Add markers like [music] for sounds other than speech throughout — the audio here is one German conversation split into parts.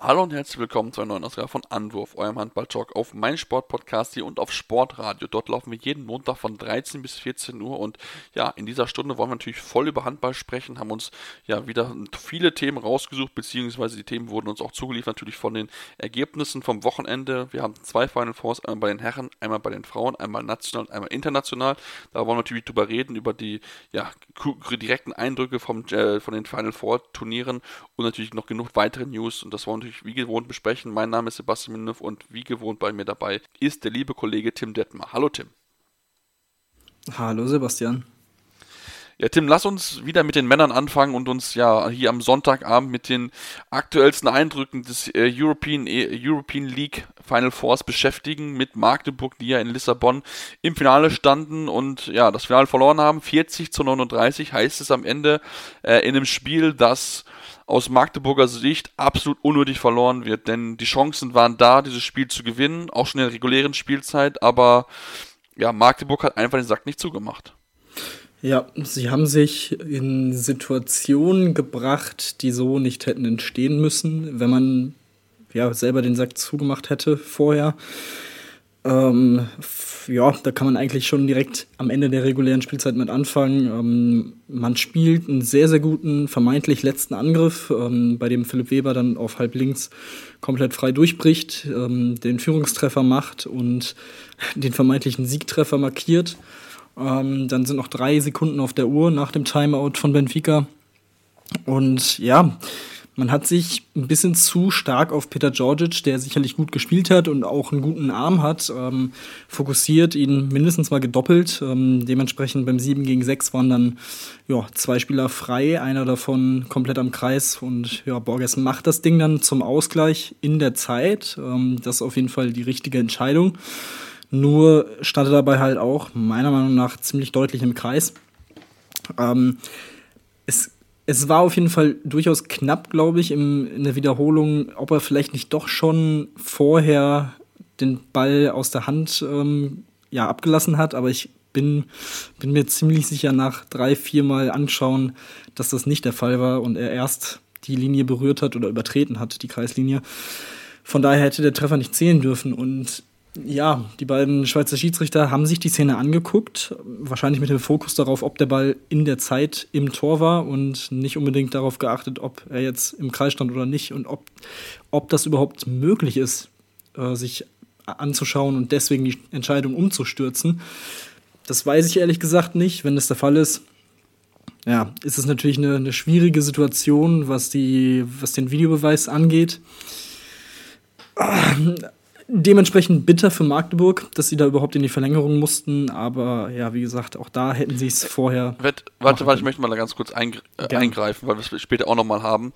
Hallo und herzlich willkommen zu einer neuen Ausgabe von Anwurf, eurem Handball-Talk auf hier und auf Sportradio. Dort laufen wir jeden Montag von 13 bis 14 Uhr und ja, in dieser Stunde wollen wir natürlich voll über Handball sprechen, haben uns ja wieder viele Themen rausgesucht, beziehungsweise die Themen wurden uns auch zugeliefert, natürlich von den Ergebnissen vom Wochenende. Wir haben zwei Final Fours, einmal bei den Herren, einmal bei den Frauen, einmal national und einmal international. Da wollen wir natürlich drüber reden, über die ja, direkten Eindrücke vom, äh, von den Final Four Turnieren und natürlich noch genug weitere News und das wollen wir natürlich wie gewohnt besprechen. Mein Name ist Sebastian Minnev und wie gewohnt bei mir dabei ist der liebe Kollege Tim Detmer. Hallo Tim. Hallo Sebastian. Ja, Tim, lass uns wieder mit den Männern anfangen und uns ja hier am Sonntagabend mit den aktuellsten Eindrücken des äh, European, äh, European League Final Fours beschäftigen mit Magdeburg, die ja in Lissabon im Finale standen und ja, das Finale verloren haben. 40 zu 39 heißt es am Ende äh, in einem Spiel, das aus Magdeburger Sicht absolut unnötig verloren wird, denn die Chancen waren da, dieses Spiel zu gewinnen, auch schon in der regulären Spielzeit, aber ja, Magdeburg hat einfach den Sack nicht zugemacht. Ja, sie haben sich in Situationen gebracht, die so nicht hätten entstehen müssen, wenn man ja selber den Sack zugemacht hätte vorher. Ähm, ja, da kann man eigentlich schon direkt am Ende der regulären Spielzeit mit anfangen. Ähm, man spielt einen sehr, sehr guten, vermeintlich letzten Angriff, ähm, bei dem Philipp Weber dann auf halb links komplett frei durchbricht, ähm, den Führungstreffer macht und [laughs] den vermeintlichen Siegtreffer markiert. Ähm, dann sind noch drei Sekunden auf der Uhr nach dem Timeout von Benfica. Und ja, man hat sich ein bisschen zu stark auf Peter Georgic, der sicherlich gut gespielt hat und auch einen guten Arm hat, ähm, fokussiert, ihn mindestens mal gedoppelt. Ähm, dementsprechend beim 7 gegen 6 waren dann ja, zwei Spieler frei, einer davon komplett am Kreis und ja, Borges macht das Ding dann zum Ausgleich in der Zeit. Ähm, das ist auf jeden Fall die richtige Entscheidung. Nur stand er dabei halt auch meiner Meinung nach ziemlich deutlich im Kreis. Ähm, es es war auf jeden Fall durchaus knapp, glaube ich, im, in der Wiederholung, ob er vielleicht nicht doch schon vorher den Ball aus der Hand ähm, ja, abgelassen hat. Aber ich bin, bin mir ziemlich sicher nach drei, vier Mal anschauen, dass das nicht der Fall war und er erst die Linie berührt hat oder übertreten hat, die Kreislinie. Von daher hätte der Treffer nicht zählen dürfen. Und ja, die beiden Schweizer Schiedsrichter haben sich die Szene angeguckt, wahrscheinlich mit dem Fokus darauf, ob der Ball in der Zeit im Tor war und nicht unbedingt darauf geachtet, ob er jetzt im Kreis stand oder nicht und ob, ob das überhaupt möglich ist, äh, sich anzuschauen und deswegen die Entscheidung umzustürzen. Das weiß ich ehrlich gesagt nicht. Wenn das der Fall ist, ja, ist es natürlich eine, eine schwierige Situation, was, die, was den Videobeweis angeht dementsprechend bitter für Magdeburg, dass sie da überhaupt in die Verlängerung mussten. Aber ja, wie gesagt, auch da hätten sie es vorher. Warte, warte, warte, ich möchte mal da ganz kurz eingr äh, eingreifen, weil wir es später auch nochmal haben.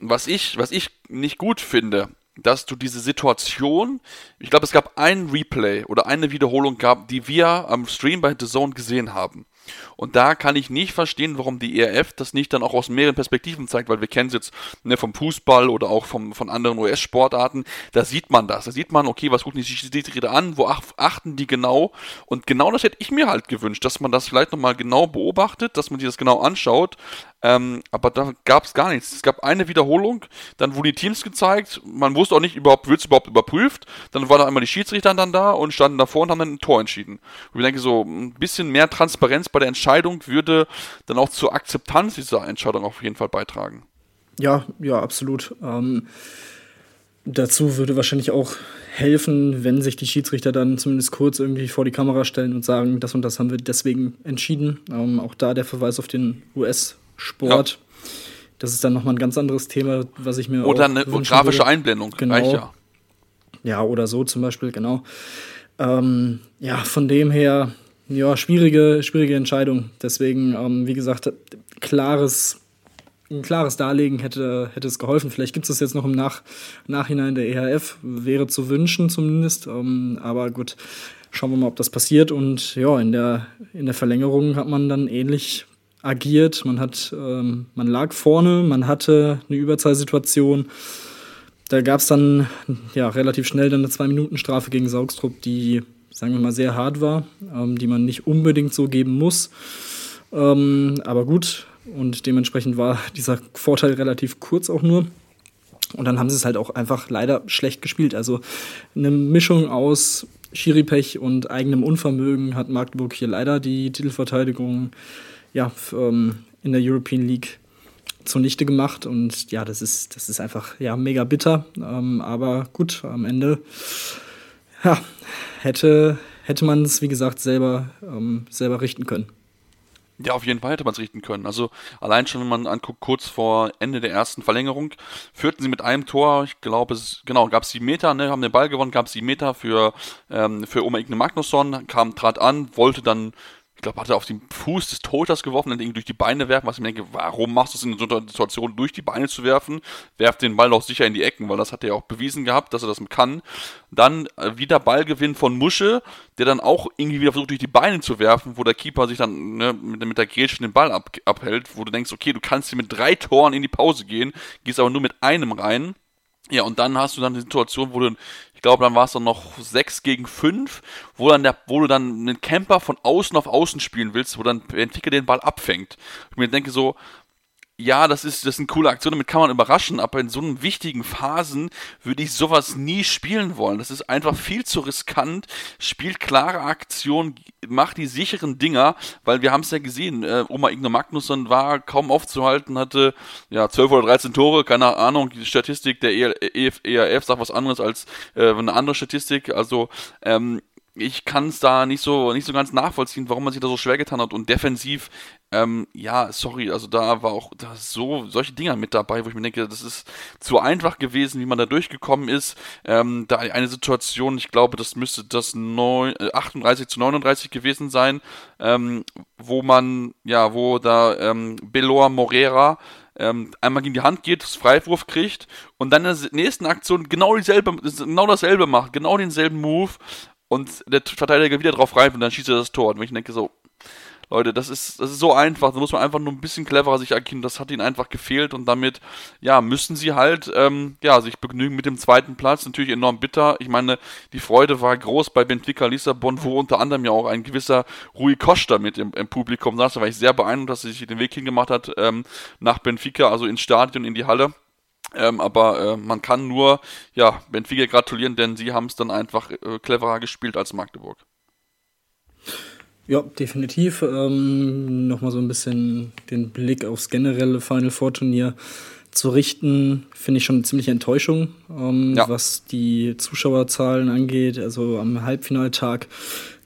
Was ich, was ich nicht gut finde, dass du diese Situation, ich glaube, es gab ein Replay oder eine Wiederholung gab, die wir am Stream bei The Zone gesehen haben. Und da kann ich nicht verstehen, warum die ERF das nicht dann auch aus mehreren Perspektiven zeigt, weil wir kennen es jetzt ne, vom Fußball oder auch vom, von anderen US-Sportarten. Da sieht man das. Da sieht man, okay, was gucken die Schiedsrichter an, wo achten die genau. Und genau das hätte ich mir halt gewünscht, dass man das vielleicht nochmal genau beobachtet, dass man sich das genau anschaut. Ähm, aber da gab es gar nichts. Es gab eine Wiederholung, dann wurden die Teams gezeigt. Man wusste auch nicht, überhaupt wird es überhaupt überprüft. Dann waren da einmal die Schiedsrichter dann da und standen davor und haben dann ein Tor entschieden. Und ich denke, so ein bisschen mehr Transparenz bei der Entscheidung würde dann auch zur Akzeptanz dieser Entscheidung auf jeden Fall beitragen. Ja, ja, absolut. Ähm, dazu würde wahrscheinlich auch helfen, wenn sich die Schiedsrichter dann zumindest kurz irgendwie vor die Kamera stellen und sagen, das und das haben wir deswegen entschieden. Ähm, auch da der Verweis auf den US-Sport. Ja. Das ist dann nochmal ein ganz anderes Thema, was ich mir Oder eine grafische würde. Einblendung, genau. reicht ja. Ja, oder so zum Beispiel, genau. Ähm, ja, von dem her, ja, schwierige, schwierige Entscheidung. Deswegen, ähm, wie gesagt, klares, ein klares Darlegen hätte, hätte es geholfen. Vielleicht gibt es das jetzt noch im Nach Nachhinein der EHF, wäre zu wünschen zumindest. Ähm, aber gut, schauen wir mal, ob das passiert. Und ja, in der, in der Verlängerung hat man dann ähnlich agiert. Man hat, ähm, man lag vorne, man hatte eine Überzahlsituation. Da gab es dann ja relativ schnell dann eine Zwei-Minuten-Strafe gegen Saugstrup, die sagen wir mal, sehr hart war, ähm, die man nicht unbedingt so geben muss. Ähm, aber gut, und dementsprechend war dieser Vorteil relativ kurz auch nur. Und dann haben sie es halt auch einfach leider schlecht gespielt. Also eine Mischung aus Schiripech und eigenem Unvermögen hat Magdeburg hier leider die Titelverteidigung ja, ähm, in der European League zunichte gemacht. Und ja, das ist, das ist einfach ja, mega bitter. Ähm, aber gut, am Ende ja, hätte, hätte man es, wie gesagt, selber, ähm, selber richten können. Ja, auf jeden Fall hätte man es richten können. Also allein schon, wenn man anguckt, kurz vor Ende der ersten Verlängerung führten sie mit einem Tor, ich glaube, es genau, gab es sieben Meter, ne, haben den Ball gewonnen, gab es sieben Meter für, ähm, für Oma Igne Magnusson, kam, trat an, wollte dann ich glaube, hat er auf den Fuß des Torhüters geworfen, dann irgendwie durch die Beine werfen, was ich mir denke, warum machst du es in so einer Situation, durch die Beine zu werfen? Werft den Ball doch sicher in die Ecken, weil das hat er ja auch bewiesen gehabt, dass er das kann. Dann äh, wieder Ballgewinn von Musche, der dann auch irgendwie wieder versucht, durch die Beine zu werfen, wo der Keeper sich dann ne, mit, mit der Grätsche den Ball ab, abhält, wo du denkst, okay, du kannst hier mit drei Toren in die Pause gehen, gehst aber nur mit einem rein. Ja, und dann hast du dann die Situation, wo du ich glaube, dann war es dann noch 6 gegen 5, wo, dann der, wo du dann einen Camper von außen auf außen spielen willst, wo dann Benfica den Ball abfängt. Ich mir denke so, ja, das ist, das sind coole Aktionen, damit kann man überraschen, aber in so einen wichtigen Phasen würde ich sowas nie spielen wollen. Das ist einfach viel zu riskant. Spielt klare Aktionen, macht die sicheren Dinger, weil wir haben es ja gesehen, äh, Oma Igno Magnusson war kaum aufzuhalten, hatte ja 12 oder 13 Tore, keine Ahnung, die Statistik der ERF, ERF sagt was anderes als äh, eine andere Statistik, also ähm, ich kann es da nicht so nicht so ganz nachvollziehen, warum man sich da so schwer getan hat. Und defensiv, ähm, ja, sorry, also da war auch da so solche Dinger mit dabei, wo ich mir denke, das ist zu einfach gewesen, wie man da durchgekommen ist. Ähm, da eine Situation, ich glaube, das müsste das 9, äh, 38 zu 39 gewesen sein, ähm, wo man, ja, wo da ähm, Belor Morera ähm, einmal gegen die Hand geht, das Freiwurf kriegt und dann in der nächsten Aktion genau dieselbe, genau dasselbe macht, genau denselben Move und der Verteidiger wieder drauf rein und dann schießt er das Tor. Und ich denke so, Leute, das ist, das ist so einfach. Da muss man einfach nur ein bisschen cleverer sich agieren. Das hat ihnen einfach gefehlt und damit, ja, müssen sie halt, ähm, ja, sich begnügen mit dem zweiten Platz. Natürlich enorm bitter. Ich meine, die Freude war groß bei Benfica Lissabon, wo unter anderem ja auch ein gewisser Rui Costa mit im, im Publikum saß. Da war ich sehr beeindruckt, dass er sich den Weg hingemacht hat ähm, nach Benfica, also ins Stadion, in die Halle. Ähm, aber äh, man kann nur ja, Benfica gratulieren, denn sie haben es dann einfach äh, cleverer gespielt als Magdeburg. Ja, definitiv. Ähm, Nochmal so ein bisschen den Blick aufs generelle Final Four Turnier zu richten, finde ich schon eine ziemliche Enttäuschung, ähm, ja. was die Zuschauerzahlen angeht. Also am Halbfinaltag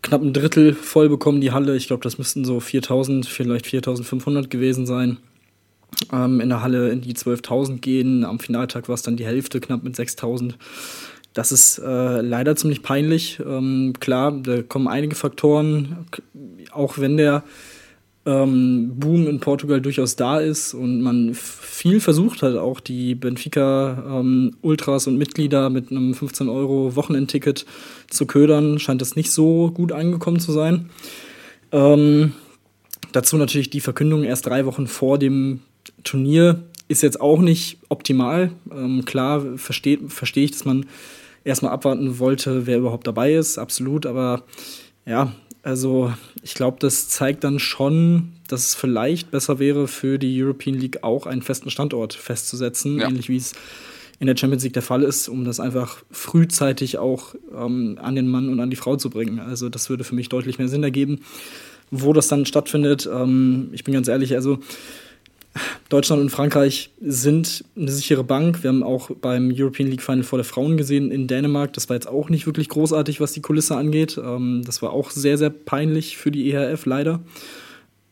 knapp ein Drittel voll bekommen die Halle. Ich glaube, das müssten so 4000, vielleicht 4500 gewesen sein ähm, in der Halle in die 12.000 gehen. Am Finaltag war es dann die Hälfte, knapp mit 6.000. Das ist äh, leider ziemlich peinlich. Ähm, klar, da kommen einige Faktoren, auch wenn der ähm, Boom in Portugal durchaus da ist und man viel versucht hat, auch die Benfica ähm, Ultras und Mitglieder mit einem 15 Euro Wochenendticket zu ködern, scheint das nicht so gut angekommen zu sein. Ähm, dazu natürlich die Verkündung erst drei Wochen vor dem Turnier ist jetzt auch nicht optimal. Ähm, klar verstehe versteh ich, dass man erstmal abwarten wollte, wer überhaupt dabei ist, absolut. Aber ja, also ich glaube, das zeigt dann schon, dass es vielleicht besser wäre, für die European League auch einen festen Standort festzusetzen, ja. ähnlich wie es in der Champions League der Fall ist, um das einfach frühzeitig auch ähm, an den Mann und an die Frau zu bringen. Also das würde für mich deutlich mehr Sinn ergeben. Wo das dann stattfindet, ähm, ich bin ganz ehrlich, also Deutschland und Frankreich sind eine sichere Bank. Wir haben auch beim European League Final vor der Frauen gesehen in Dänemark. Das war jetzt auch nicht wirklich großartig, was die Kulisse angeht. Ähm, das war auch sehr, sehr peinlich für die EHF leider.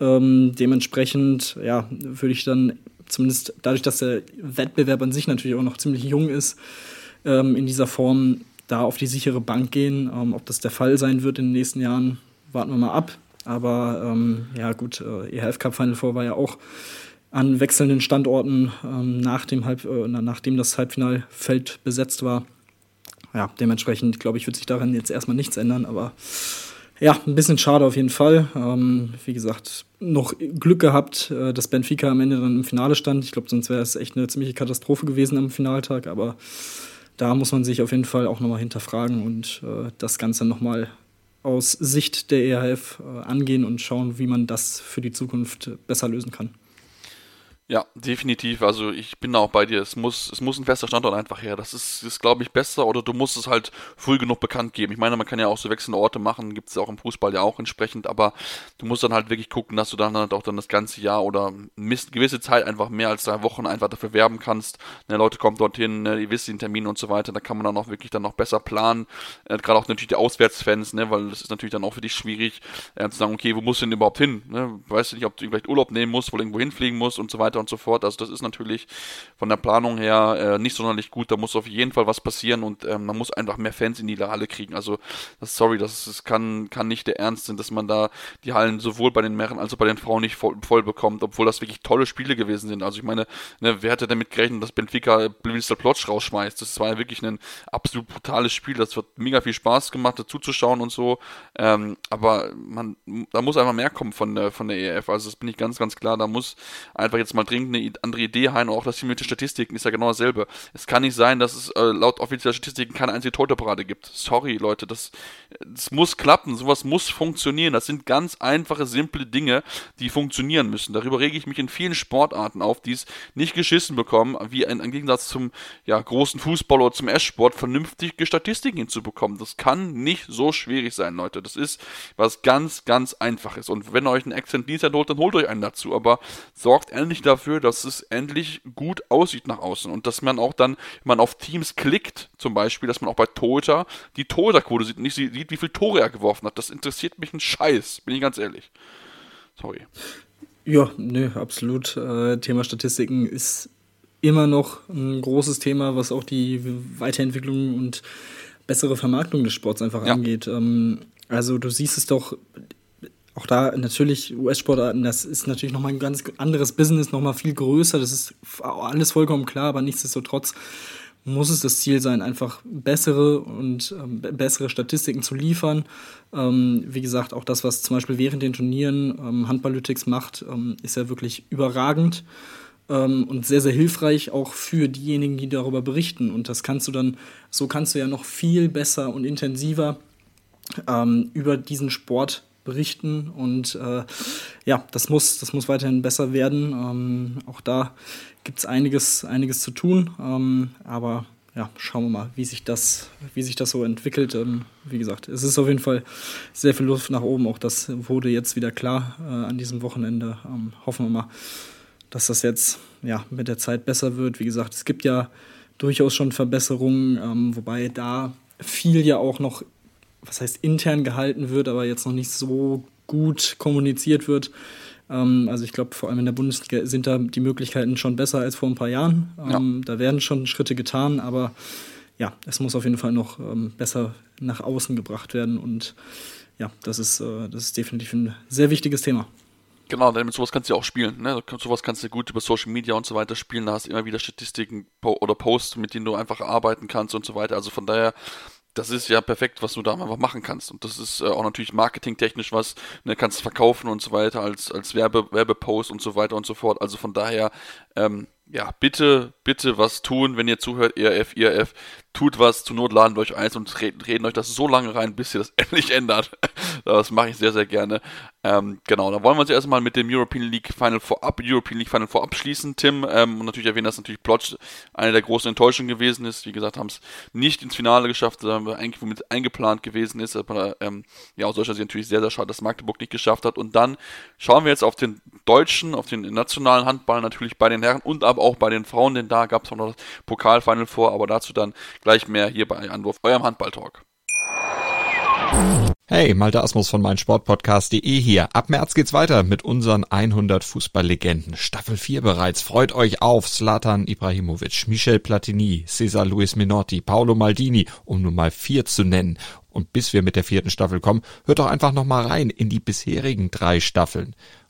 Ähm, dementsprechend, ja, würde ich dann zumindest dadurch, dass der Wettbewerb an sich natürlich auch noch ziemlich jung ist, ähm, in dieser Form da auf die sichere Bank gehen. Ob das der Fall sein wird in den nächsten Jahren, warten wir mal ab. Aber ja, gut, äh, EHF Cup Final Four war ja auch an wechselnden Standorten, ähm, nach dem Halb, äh, nachdem das Halbfinalfeld besetzt war. Ja, dementsprechend, glaube ich, wird sich daran jetzt erstmal nichts ändern, aber ja, ein bisschen schade auf jeden Fall. Ähm, wie gesagt, noch Glück gehabt, äh, dass Benfica am Ende dann im Finale stand. Ich glaube, sonst wäre es echt eine ziemliche Katastrophe gewesen am Finaltag, aber da muss man sich auf jeden Fall auch nochmal hinterfragen und äh, das Ganze nochmal aus Sicht der ERF äh, angehen und schauen, wie man das für die Zukunft besser lösen kann. Ja, definitiv. Also ich bin da auch bei dir. Es muss, es muss ein fester Standort einfach her. Das ist, ist glaube ich, besser oder du musst es halt früh genug bekannt geben. Ich meine, man kann ja auch so wechselnde Orte machen, gibt es auch im Fußball ja auch entsprechend, aber du musst dann halt wirklich gucken, dass du dann halt auch dann das ganze Jahr oder eine gewisse Zeit einfach mehr als drei Wochen einfach dafür werben kannst. Ne, Leute kommen dorthin, ne, ihr wisst den Termin und so weiter, da kann man dann auch wirklich dann noch besser planen. Äh, Gerade auch natürlich die Auswärtsfans, ne, weil das ist natürlich dann auch für dich schwierig, äh, zu sagen, okay, wo musst du denn überhaupt hin? Ne? Weißt du nicht, ob du vielleicht Urlaub nehmen musst, wo du irgendwo hinfliegen musst und so weiter und so fort. Also das ist natürlich von der Planung her äh, nicht sonderlich gut. Da muss auf jeden Fall was passieren und ähm, man muss einfach mehr Fans in die Halle kriegen. Also das, sorry, das, das kann, kann nicht der Ernst sein, dass man da die Hallen sowohl bei den Männern als auch bei den Frauen nicht voll, voll bekommt, obwohl das wirklich tolle Spiele gewesen sind. Also ich meine, ne, wer hätte damit gerechnet, dass Benfica Bristol Plotsch rausschmeißt? Das war ja wirklich ein absolut brutales Spiel. Das hat mega viel Spaß gemacht, dazu zu schauen und so. Ähm, aber man, da muss einfach mehr kommen von der, von der EF. Also das bin ich ganz, ganz klar. Da muss einfach jetzt mal dringend eine andere Idee haben. Auch das Team mit den Statistiken ist ja genau dasselbe. Es kann nicht sein, dass es äh, laut offizieller Statistiken keine einzige Torteparade gibt. Sorry, Leute, das, das muss klappen. Sowas muss funktionieren. Das sind ganz einfache, simple Dinge, die funktionieren müssen. Darüber rege ich mich in vielen Sportarten auf, die es nicht geschissen bekommen, wie ein, im Gegensatz zum ja, großen Fußball oder zum Esssport, vernünftige Statistiken hinzubekommen. Das kann nicht so schwierig sein, Leute. Das ist was ganz, ganz einfaches. Und wenn ihr euch einen Accent Dienst holt, dann holt euch einen dazu. Aber sorgt endlich dafür, dass es endlich gut aussieht nach außen und dass man auch dann, wenn man auf Teams klickt, zum Beispiel, dass man auch bei Toyota die Toyota-Quote sieht, nicht sieht, wie viele Tore er geworfen hat. Das interessiert mich ein Scheiß, bin ich ganz ehrlich. Sorry. Ja, nö, absolut. Äh, Thema Statistiken ist immer noch ein großes Thema, was auch die Weiterentwicklung und bessere Vermarktung des Sports einfach ja. angeht. Ähm, also du siehst es doch, auch da natürlich US-Sportarten, das ist natürlich nochmal ein ganz anderes Business, nochmal viel größer, das ist alles vollkommen klar, aber nichtsdestotrotz muss es das Ziel sein, einfach bessere und ähm, bessere Statistiken zu liefern. Ähm, wie gesagt, auch das, was zum Beispiel während den Turnieren ähm, Handballytics macht, ähm, ist ja wirklich überragend ähm, und sehr, sehr hilfreich auch für diejenigen, die darüber berichten. Und das kannst du dann, so kannst du ja noch viel besser und intensiver ähm, über diesen Sport berichten und äh, ja, das muss, das muss weiterhin besser werden. Ähm, auch da gibt es einiges, einiges zu tun, ähm, aber ja, schauen wir mal, wie sich das, wie sich das so entwickelt. Ähm, wie gesagt, es ist auf jeden Fall sehr viel Luft nach oben. Auch das wurde jetzt wieder klar äh, an diesem Wochenende. Ähm, hoffen wir mal, dass das jetzt ja, mit der Zeit besser wird. Wie gesagt, es gibt ja durchaus schon Verbesserungen, ähm, wobei da viel ja auch noch was heißt intern gehalten wird, aber jetzt noch nicht so gut kommuniziert wird. Ähm, also ich glaube, vor allem in der Bundesliga sind da die Möglichkeiten schon besser als vor ein paar Jahren. Ähm, ja. Da werden schon Schritte getan, aber ja, es muss auf jeden Fall noch ähm, besser nach außen gebracht werden und ja, das ist, äh, das ist definitiv ein sehr wichtiges Thema. Genau, denn mit sowas kannst du ja auch spielen. Ne? Sowas kannst du gut über Social Media und so weiter spielen. Da hast du immer wieder Statistiken oder Posts, mit denen du einfach arbeiten kannst und so weiter. Also von daher das ist ja perfekt, was du da einfach machen kannst. Und das ist äh, auch natürlich marketingtechnisch was, ne, kannst verkaufen und so weiter, als, als Werbe, Werbepost und so weiter und so fort. Also von daher, ähm, ja, bitte, bitte was tun, wenn ihr zuhört, ERF, ERF, tut was, zur Not laden wir euch eins und reden, reden euch das so lange rein, bis ihr das [laughs] endlich ändert. das mache ich sehr, sehr gerne. Ähm, genau, da wollen wir uns erstmal mit dem European League Final vorab, European League Final vorab schließen, Tim. Ähm, und natürlich erwähnen, dass natürlich Plotch eine der großen Enttäuschungen gewesen ist. Wie gesagt, haben es nicht ins Finale geschafft, sondern eigentlich womit eingeplant gewesen ist. Aber ähm, ja, aus solcher Sicht natürlich sehr, sehr schade, dass Magdeburg nicht geschafft hat. Und dann schauen wir jetzt auf den deutschen, auf den nationalen Handball natürlich bei den Herren und aber auch bei den Frauen, denn da gab es noch das Pokalfinal vor, aber dazu dann Gleich mehr hier bei Anwurf, eurem Handballtalk. Hey, Malte Asmus von meinsportpodcast.de hier. Ab März geht's weiter mit unseren 100 Fußballlegenden. Staffel 4 bereits. Freut euch auf Zlatan Ibrahimovic, Michel Platini, Cesar Luis Minotti, Paolo Maldini, um nur mal vier zu nennen. Und bis wir mit der vierten Staffel kommen, hört doch einfach noch mal rein in die bisherigen drei Staffeln.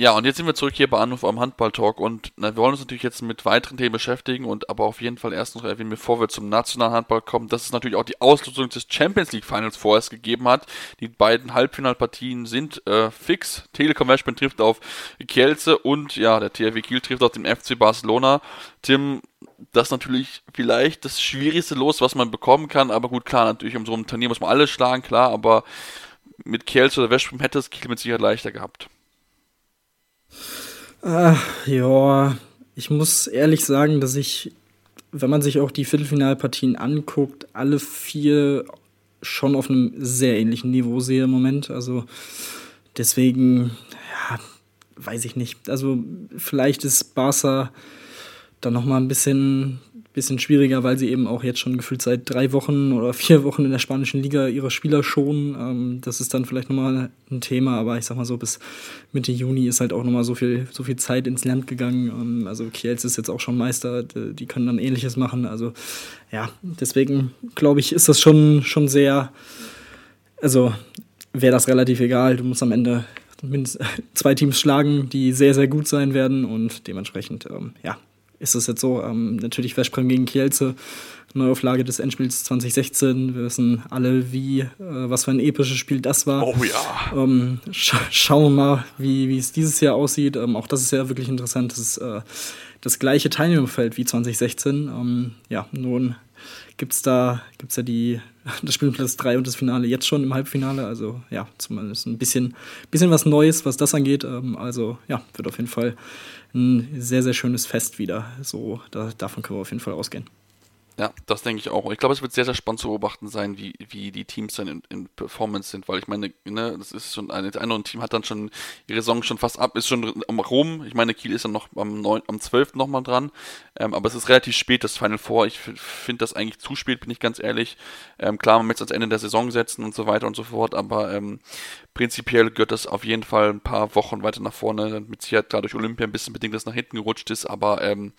Ja, und jetzt sind wir zurück hier bei Anruf am Handball-Talk und na, wir wollen uns natürlich jetzt mit weiteren Themen beschäftigen und aber auf jeden Fall erst noch erwähnen, bevor wir zum nationalen Handball kommen, dass es natürlich auch die Auslosung des Champions League Finals vorerst gegeben hat. Die beiden Halbfinalpartien sind äh, fix. Telekom Management trifft auf Kielce und ja, der THW Kiel trifft auf den FC Barcelona. Tim, das ist natürlich vielleicht das schwierigste Los, was man bekommen kann, aber gut, klar, natürlich um so ein Turnier muss man alles schlagen, klar, aber mit Kielce oder Westbrom hätte es Kiel mit Sicherheit leichter gehabt. Ach, ja, ich muss ehrlich sagen, dass ich, wenn man sich auch die Viertelfinalpartien anguckt, alle vier schon auf einem sehr ähnlichen Niveau sehe im Moment. Also deswegen, ja, weiß ich nicht. Also vielleicht ist Barca dann noch mal ein bisschen bisschen schwieriger, weil sie eben auch jetzt schon gefühlt seit drei Wochen oder vier Wochen in der spanischen Liga ihre Spieler schonen. Ähm, das ist dann vielleicht nochmal ein Thema, aber ich sag mal so, bis Mitte Juni ist halt auch nochmal so viel, so viel Zeit ins Land gegangen. Ähm, also Kielz ist jetzt auch schon Meister, die können dann ähnliches machen. Also ja, deswegen glaube ich, ist das schon, schon sehr, also wäre das relativ egal. Du musst am Ende mindestens [laughs] zwei Teams schlagen, die sehr, sehr gut sein werden und dementsprechend, ähm, ja, ist es jetzt so. Ähm, natürlich Veszprem gegen Kielce, Neuauflage des Endspiels 2016. Wir wissen alle, wie, äh, was für ein episches Spiel das war. Oh ja. Ähm, scha schauen wir mal, wie, es dieses Jahr aussieht. Ähm, auch das ist ja wirklich interessant. Das ist äh, das gleiche Teilnehmerfeld wie 2016. Ähm, ja, nun gibt es da gibt's ja die, [laughs] das Spiel Platz 3 und das Finale jetzt schon im Halbfinale. Also ja, zumindest ein bisschen, bisschen was Neues, was das angeht. Ähm, also ja, wird auf jeden Fall ein sehr, sehr schönes Fest wieder. So, da, davon können wir auf jeden Fall ausgehen. Ja, das denke ich auch. Ich glaube, es wird sehr, sehr spannend zu beobachten sein, wie, wie die Teams dann in, in Performance sind, weil ich meine, ne, das ist schon, ein, das eine Team hat dann schon ihre Saison schon fast ab, ist schon rum. Ich meine, Kiel ist dann noch am, 9, am 12. nochmal dran, ähm, aber es ist relativ spät, das Final Four. Ich finde das eigentlich zu spät, bin ich ganz ehrlich. Ähm, klar, man möchte es ans Ende der Saison setzen und so weiter und so fort, aber ähm, prinzipiell gehört das auf jeden Fall ein paar Wochen weiter nach vorne, mit Sicherheit dadurch Olympia ein bisschen bedingt, dass nach hinten gerutscht ist, aber ähm,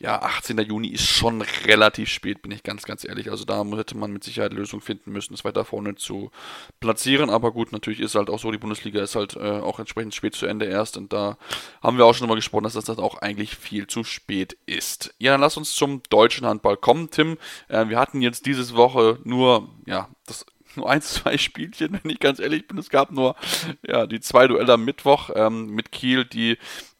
ja, 18. Juni ist schon relativ spät, bin ich ganz, ganz ehrlich. Also da hätte man mit Sicherheit Lösung finden müssen, es weiter vorne zu platzieren. Aber gut, natürlich ist halt auch so, die Bundesliga ist halt äh, auch entsprechend spät zu Ende erst. Und da haben wir auch schon mal gesprochen, dass das, das auch eigentlich viel zu spät ist. Ja, dann lass uns zum deutschen Handball kommen, Tim. Äh, wir hatten jetzt diese Woche nur, ja, das nur ein, [laughs] zwei Spielchen, wenn ich ganz ehrlich bin. Es gab nur ja, die zwei Duelle am Mittwoch ähm, mit Kiel, die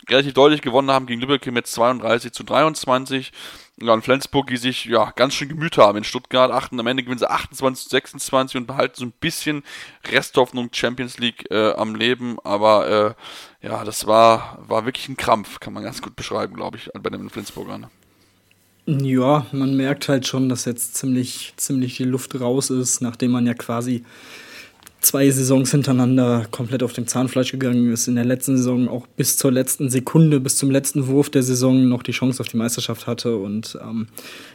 relativ deutlich gewonnen haben gegen Lübeck mit 32 zu 23. Ja, und Flensburg, die sich ja ganz schön gemüht haben in Stuttgart. Achten, am Ende gewinnen sie 28 zu 26 und behalten so ein bisschen Resthoffnung Champions League äh, am Leben. Aber äh, ja, das war, war wirklich ein Krampf, kann man ganz gut beschreiben, glaube ich, bei den Flensburgern. Ja, man merkt halt schon, dass jetzt ziemlich, ziemlich die Luft raus ist, nachdem man ja quasi zwei Saisons hintereinander komplett auf dem Zahnfleisch gegangen ist. In der letzten Saison auch bis zur letzten Sekunde, bis zum letzten Wurf der Saison noch die Chance auf die Meisterschaft hatte. Und ähm,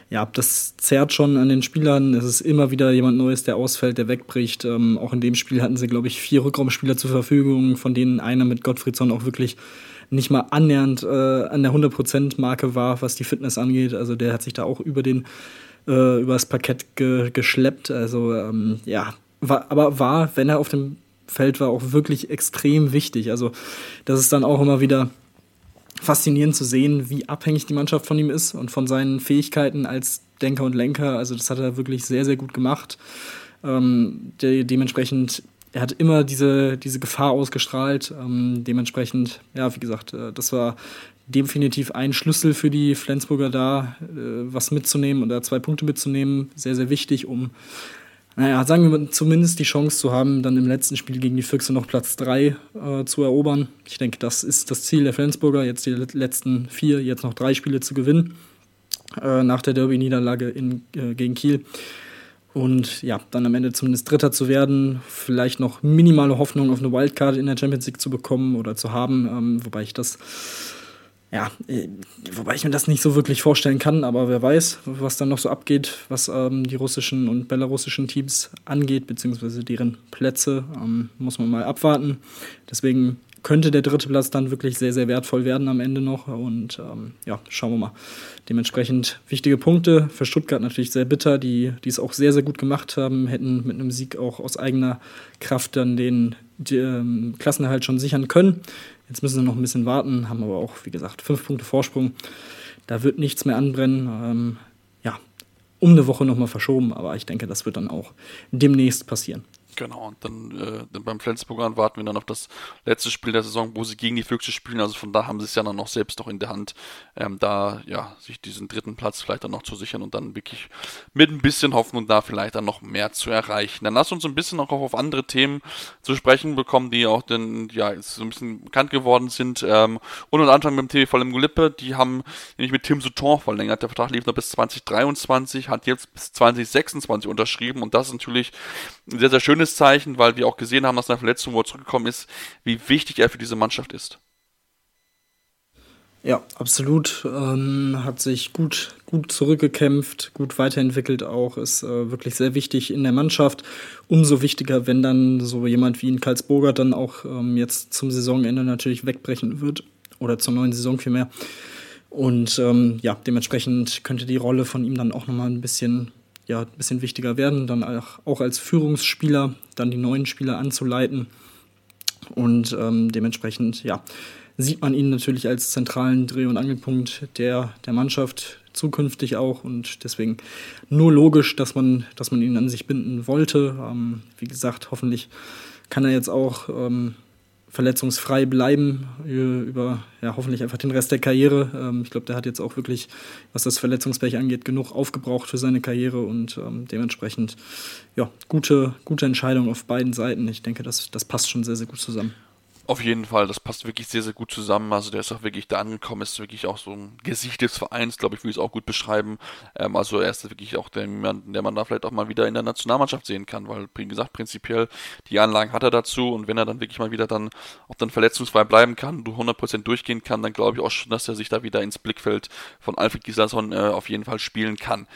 ja, das zerrt schon an den Spielern. Es ist immer wieder jemand Neues, der ausfällt, der wegbricht. Ähm, auch in dem Spiel hatten sie, glaube ich, vier Rückraumspieler zur Verfügung, von denen einer mit Gottfriedson auch wirklich nicht mal annähernd äh, an der 100%-Marke war, was die Fitness angeht. Also der hat sich da auch über den äh, über das Parkett ge geschleppt. Also ähm, ja, war, aber war, wenn er auf dem Feld war, auch wirklich extrem wichtig. Also das ist dann auch immer wieder faszinierend zu sehen, wie abhängig die Mannschaft von ihm ist und von seinen Fähigkeiten als Denker und Lenker. Also das hat er wirklich sehr, sehr gut gemacht. Ähm, de dementsprechend er hat immer diese, diese Gefahr ausgestrahlt. Ähm, dementsprechend, ja, wie gesagt, äh, das war definitiv ein Schlüssel für die Flensburger da, äh, was mitzunehmen oder zwei Punkte mitzunehmen. Sehr, sehr wichtig, um, naja, sagen wir mal, zumindest die Chance zu haben, dann im letzten Spiel gegen die Füchse noch Platz 3 äh, zu erobern. Ich denke, das ist das Ziel der Flensburger, jetzt die letzten vier, jetzt noch drei Spiele zu gewinnen. Äh, nach der Derby-Niederlage äh, gegen Kiel und ja, dann am Ende zumindest Dritter zu werden, vielleicht noch minimale Hoffnung auf eine Wildcard in der Champions League zu bekommen oder zu haben, ähm, wobei ich das, ja, äh, wobei ich mir das nicht so wirklich vorstellen kann, aber wer weiß, was dann noch so abgeht, was ähm, die russischen und belarussischen Teams angeht, beziehungsweise deren Plätze, ähm, muss man mal abwarten. Deswegen könnte der dritte Platz dann wirklich sehr, sehr wertvoll werden am Ende noch. Und ähm, ja, schauen wir mal. Dementsprechend wichtige Punkte. Für Stuttgart natürlich sehr bitter, die, die es auch sehr, sehr gut gemacht haben, hätten mit einem Sieg auch aus eigener Kraft dann den, den ähm, Klassenerhalt schon sichern können. Jetzt müssen sie noch ein bisschen warten, haben aber auch, wie gesagt, fünf Punkte Vorsprung. Da wird nichts mehr anbrennen. Ähm, ja, um eine Woche nochmal verschoben, aber ich denke, das wird dann auch demnächst passieren. Genau, und dann, äh, dann beim Flensburg warten wir dann auf das letzte Spiel der Saison, wo sie gegen die Füchse spielen. Also von da haben sie es ja dann noch selbst noch in der Hand, ähm, da ja sich diesen dritten Platz vielleicht dann noch zu sichern und dann wirklich mit ein bisschen Hoffnung da vielleicht dann noch mehr zu erreichen. Dann lass uns ein bisschen auch auf andere Themen zu sprechen bekommen, die auch dann ja so ein bisschen bekannt geworden sind. Ähm, und unter anderem mit dem TV Vollem Lippe, die haben nämlich mit Tim Souton verlängert. Der Vertrag lief noch bis 2023, hat jetzt bis 2026 unterschrieben und das ist natürlich ein sehr, sehr schönes schönes Zeichen, weil wir auch gesehen haben, dass nach Verletzung, wo er zurückgekommen ist, wie wichtig er für diese Mannschaft ist. Ja, absolut. Ähm, hat sich gut, gut zurückgekämpft, gut weiterentwickelt auch. Ist äh, wirklich sehr wichtig in der Mannschaft. Umso wichtiger, wenn dann so jemand wie ein Karlsburger dann auch ähm, jetzt zum Saisonende natürlich wegbrechen wird. Oder zur neuen Saison vielmehr. Und ähm, ja, dementsprechend könnte die Rolle von ihm dann auch nochmal ein bisschen ja, ein bisschen wichtiger werden, dann auch als Führungsspieler dann die neuen Spieler anzuleiten. Und ähm, dementsprechend, ja, sieht man ihn natürlich als zentralen Dreh- und Angelpunkt der, der Mannschaft zukünftig auch und deswegen nur logisch, dass man, dass man ihn an sich binden wollte. Ähm, wie gesagt, hoffentlich kann er jetzt auch ähm, verletzungsfrei bleiben über ja, hoffentlich einfach den Rest der Karriere. Ähm, ich glaube, der hat jetzt auch wirklich, was das Verletzungspech angeht, genug aufgebraucht für seine Karriere und ähm, dementsprechend ja, gute, gute Entscheidung auf beiden Seiten. Ich denke, das, das passt schon sehr, sehr gut zusammen. Auf jeden Fall, das passt wirklich sehr, sehr gut zusammen. Also der ist auch wirklich da angekommen, ist wirklich auch so ein Gesicht des Vereins, glaube ich, will ich es auch gut beschreiben. Ähm, also er ist wirklich auch der, der man da vielleicht auch mal wieder in der Nationalmannschaft sehen kann, weil, wie gesagt, prinzipiell die Anlagen hat er dazu und wenn er dann wirklich mal wieder dann auch dann verletzungsfrei bleiben kann, du 100% durchgehen kann, dann glaube ich auch schon, dass er sich da wieder ins Blickfeld von Alfred Gislason äh, auf jeden Fall spielen kann.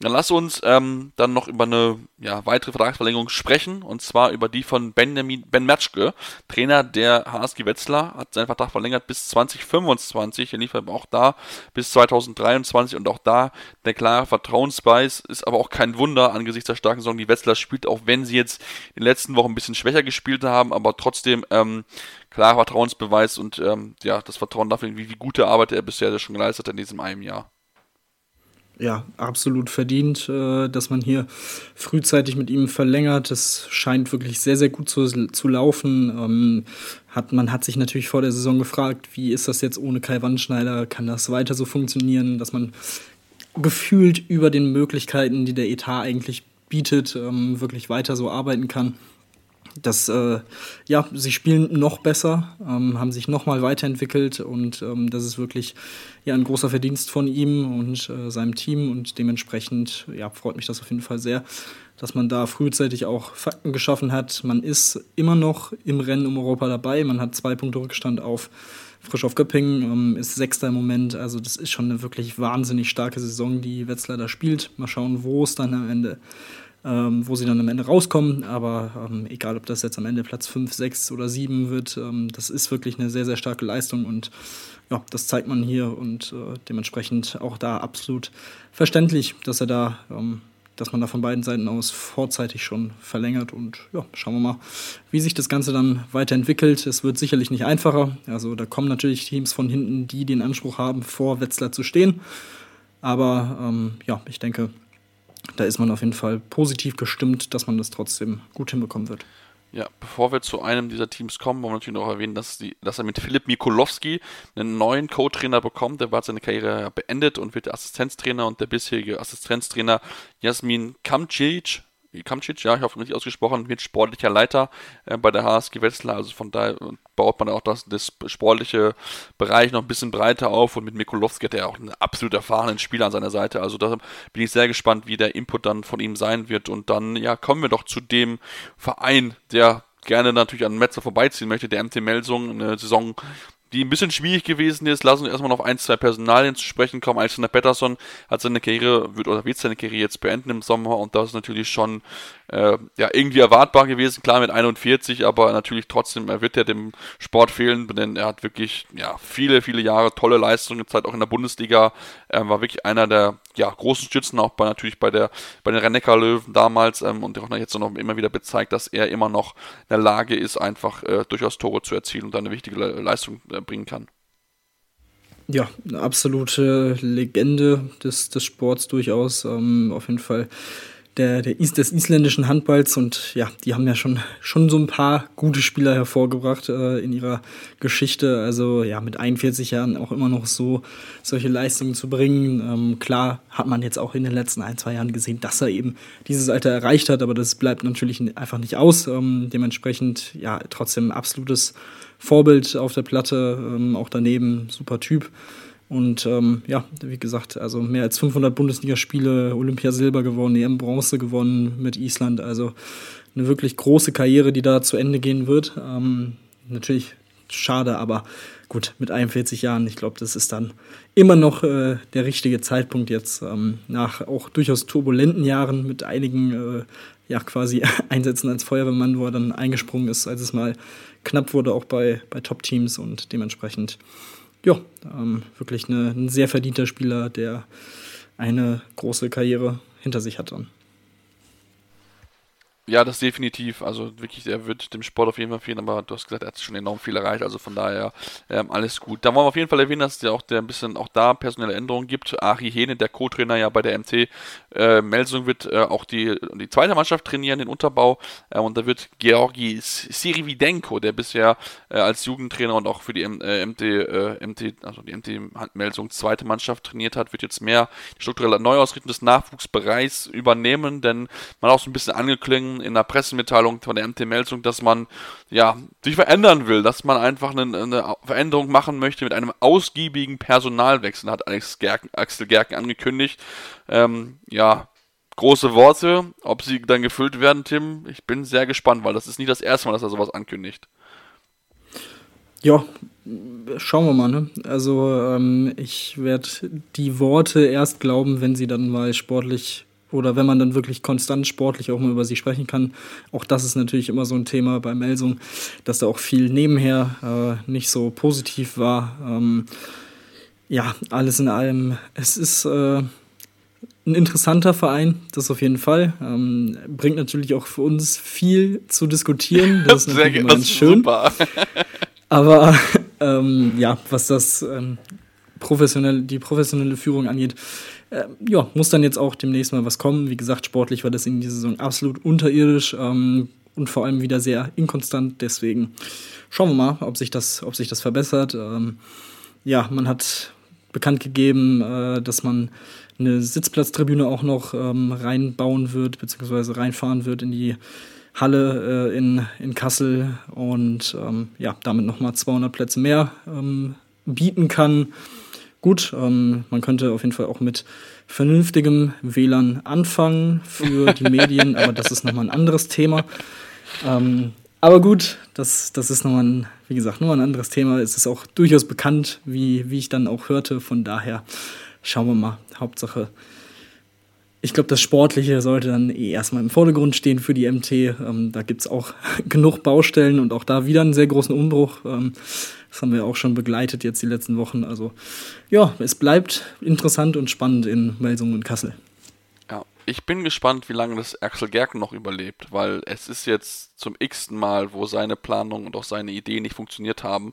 Dann lass uns ähm, dann noch über eine ja, weitere Vertragsverlängerung sprechen und zwar über die von Benjamin Ben Matschke, Trainer der HSG Wetzlar hat seinen Vertrag verlängert bis 2025. Er lief aber auch da bis 2023 und auch da der klare Vertrauensbeis ist aber auch kein Wunder angesichts der starken Saison, die Wetzlar spielt, auch wenn sie jetzt in den letzten Wochen ein bisschen schwächer gespielt haben, aber trotzdem ähm, klarer Vertrauensbeweis und ähm, ja, das Vertrauen dafür, wie, wie gute Arbeit er bisher schon geleistet hat in diesem einen Jahr ja, absolut verdient, äh, dass man hier frühzeitig mit ihm verlängert. Es scheint wirklich sehr, sehr gut zu, zu laufen. Ähm, hat, man hat sich natürlich vor der Saison gefragt, wie ist das jetzt ohne Kai Wandschneider? Kann das weiter so funktionieren, dass man gefühlt über den Möglichkeiten, die der Etat eigentlich bietet, ähm, wirklich weiter so arbeiten kann? Das, äh, ja, sie spielen noch besser, ähm, haben sich noch mal weiterentwickelt und ähm, das ist wirklich ja ein großer Verdienst von ihm und äh, seinem Team und dementsprechend ja, freut mich das auf jeden Fall sehr, dass man da frühzeitig auch Fakten geschaffen hat. Man ist immer noch im Rennen um Europa dabei, man hat zwei Punkte Rückstand auf Frisch auf Göppingen, ähm, ist Sechster im Moment, also das ist schon eine wirklich wahnsinnig starke Saison, die Wetzlar da spielt. Mal schauen, wo es dann am Ende ähm, wo sie dann am Ende rauskommen. Aber ähm, egal, ob das jetzt am Ende Platz 5, 6 oder 7 wird, ähm, das ist wirklich eine sehr, sehr starke Leistung und ja, das zeigt man hier und äh, dementsprechend auch da absolut verständlich, dass er da, ähm, dass man da von beiden Seiten aus vorzeitig schon verlängert und ja, schauen wir mal, wie sich das Ganze dann weiterentwickelt. Es wird sicherlich nicht einfacher. Also da kommen natürlich Teams von hinten, die den Anspruch haben, vor Wetzlar zu stehen. Aber ähm, ja, ich denke, da ist man auf jeden Fall positiv gestimmt, dass man das trotzdem gut hinbekommen wird. Ja, bevor wir zu einem dieser Teams kommen, wollen wir natürlich noch erwähnen, dass, die, dass er mit Philipp Mikulowski einen neuen Co-Trainer bekommt. Der hat seine Karriere beendet und wird Assistenztrainer und der bisherige Assistenztrainer Jasmin Kamcic Kamcic, ja, ich hoffe richtig ausgesprochen, wird sportlicher Leiter äh, bei der HSG Wetzlar. Also von daher baut man auch das, das sportliche Bereich noch ein bisschen breiter auf und mit Mikulowski hat er auch einen absolut erfahrenen Spieler an seiner Seite. Also da bin ich sehr gespannt, wie der Input dann von ihm sein wird. Und dann, ja, kommen wir doch zu dem Verein, der gerne natürlich an Metzer vorbeiziehen möchte, der MT Melsung, eine Saison die ein bisschen schwierig gewesen ist. Lassen wir erstmal noch ein, zwei Personalien zu sprechen kommen. Alexander Pettersson hat seine Karriere, wird oder wird seine Karriere jetzt beenden im Sommer und das ist natürlich schon äh, ja irgendwie erwartbar gewesen, klar mit 41, aber natürlich trotzdem, er wird ja dem Sport fehlen, denn er hat wirklich ja viele, viele Jahre tolle Leistungen gezeigt, auch in der Bundesliga. Er war wirklich einer der ja, großen Stützen, auch bei, natürlich bei der bei den rhein löwen damals ähm, und auch jetzt noch immer wieder bezeigt, dass er immer noch in der Lage ist, einfach äh, durchaus Tore zu erzielen und eine wichtige Leistung äh, bringen kann. Ja, eine absolute Legende des, des Sports durchaus. Ähm, auf jeden Fall der, der Is des isländischen Handballs und ja, die haben ja schon, schon so ein paar gute Spieler hervorgebracht äh, in ihrer Geschichte. Also ja, mit 41 Jahren auch immer noch so solche Leistungen zu bringen. Ähm, klar hat man jetzt auch in den letzten ein, zwei Jahren gesehen, dass er eben dieses Alter erreicht hat, aber das bleibt natürlich einfach nicht aus. Ähm, dementsprechend ja trotzdem absolutes Vorbild auf der Platte, ähm, auch daneben super Typ. Und ähm, ja, wie gesagt, also mehr als 500 Bundesligaspiele, Olympiasilber gewonnen, EM Bronze gewonnen mit Island. Also eine wirklich große Karriere, die da zu Ende gehen wird. Ähm, natürlich schade, aber gut, mit 41 Jahren, ich glaube, das ist dann immer noch äh, der richtige Zeitpunkt jetzt, ähm, nach auch durchaus turbulenten Jahren mit einigen, äh, ja, quasi [laughs] Einsätzen als Feuerwehrmann, wo er dann eingesprungen ist, als es mal knapp wurde, auch bei, bei Top-Teams und dementsprechend ja, ähm, wirklich eine, ein sehr verdienter Spieler, der eine große Karriere hinter sich hat dann. Ja, das definitiv. Also wirklich, er wird dem Sport auf jeden Fall fehlen, aber du hast gesagt, er hat schon enorm viel erreicht, also von daher ähm, alles gut. Da wollen wir auf jeden Fall erwähnen, dass es ja auch der ein bisschen auch da personelle Änderungen gibt. Ari Hene, der Co-Trainer ja bei der MT äh, Melsung, wird äh, auch die, die zweite Mannschaft trainieren, den Unterbau. Äh, und da wird Georgi Sirividenko, der bisher äh, als Jugendtrainer und auch für die MT, äh, MT, äh, also die MT Melsung zweite Mannschaft trainiert hat, wird jetzt mehr strukturelle Neuausrichtung des Nachwuchsbereichs übernehmen, denn man auch so ein bisschen angeklungen, in der Pressemitteilung von der MT Melsung, dass man ja sich verändern will, dass man einfach eine, eine Veränderung machen möchte mit einem ausgiebigen Personalwechsel, hat Alex Gerken, Axel Gerken angekündigt. Ähm, ja, große Worte. Ob sie dann gefüllt werden, Tim, ich bin sehr gespannt, weil das ist nicht das erste Mal, dass er sowas ankündigt. Ja, schauen wir mal. Ne? Also ähm, ich werde die Worte erst glauben, wenn sie dann mal sportlich oder wenn man dann wirklich konstant sportlich auch mal über sie sprechen kann. Auch das ist natürlich immer so ein Thema bei Melsung, dass da auch viel nebenher äh, nicht so positiv war. Ähm, ja, alles in allem. Es ist äh, ein interessanter Verein, das auf jeden Fall. Ähm, bringt natürlich auch für uns viel zu diskutieren. Das ist [laughs] natürlich ganz schön. Super. [laughs] Aber ähm, ja, was das ähm, professionell, die professionelle Führung angeht, äh, ja, muss dann jetzt auch demnächst mal was kommen. Wie gesagt, sportlich war das in dieser Saison absolut unterirdisch ähm, und vor allem wieder sehr inkonstant. Deswegen schauen wir mal, ob sich das, ob sich das verbessert. Ähm, ja, man hat bekannt gegeben, äh, dass man eine Sitzplatztribüne auch noch ähm, reinbauen wird, beziehungsweise reinfahren wird in die Halle äh, in, in Kassel und ähm, ja, damit nochmal 200 Plätze mehr ähm, bieten kann gut. Ähm, man könnte auf jeden Fall auch mit vernünftigem WLAN anfangen für die [laughs] Medien, aber das ist nochmal ein anderes Thema. Ähm, aber gut, das, das ist nochmal ein, wie gesagt, nochmal ein anderes Thema. Es ist auch durchaus bekannt, wie, wie ich dann auch hörte. Von daher schauen wir mal. Hauptsache, ich glaube, das Sportliche sollte dann eh erstmal im Vordergrund stehen für die MT. Ähm, da gibt es auch [laughs] genug Baustellen und auch da wieder einen sehr großen Umbruch. Ähm, das haben wir auch schon begleitet jetzt die letzten Wochen. Also ja, es bleibt interessant und spannend in Melsungen und Kassel. Ja, ich bin gespannt, wie lange das Axel Gerken noch überlebt, weil es ist jetzt zum x-ten Mal, wo seine Planung und auch seine Ideen nicht funktioniert haben.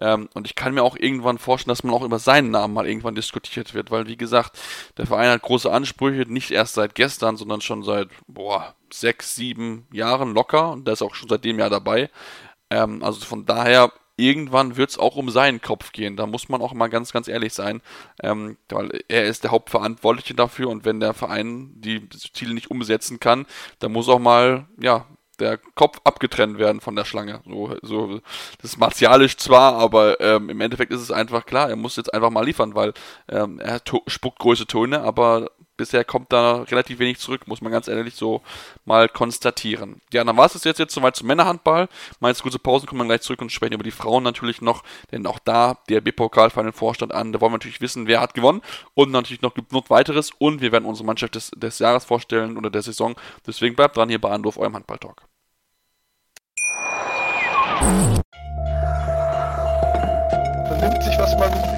Ähm, und ich kann mir auch irgendwann vorstellen, dass man auch über seinen Namen mal irgendwann diskutiert wird, weil wie gesagt, der Verein hat große Ansprüche, nicht erst seit gestern, sondern schon seit, boah, sechs, sieben Jahren locker und der ist auch schon seit dem Jahr dabei. Ähm, also von daher irgendwann wird es auch um seinen Kopf gehen. Da muss man auch mal ganz, ganz ehrlich sein, ähm, weil er ist der Hauptverantwortliche dafür und wenn der Verein die Ziele nicht umsetzen kann, dann muss auch mal, ja, der Kopf abgetrennt werden von der Schlange. So, so das ist martialisch zwar, aber ähm, im Endeffekt ist es einfach klar, er muss jetzt einfach mal liefern, weil ähm, er spuckt große Töne, aber bisher kommt da relativ wenig zurück, muss man ganz ehrlich so mal konstatieren. Ja, dann war es jetzt, jetzt soweit zum Männerhandball. Jetzt kurze Pausen, kommen wir gleich zurück und sprechen über die Frauen natürlich noch, denn auch da der B-Pokal fallen Vorstand an. Da wollen wir natürlich wissen, wer hat gewonnen und natürlich noch genug weiteres und wir werden unsere Mannschaft des, des Jahres vorstellen oder der Saison. Deswegen bleibt dran hier bei Anruf, eurem Handball-Talk. Vernimmt sich, was man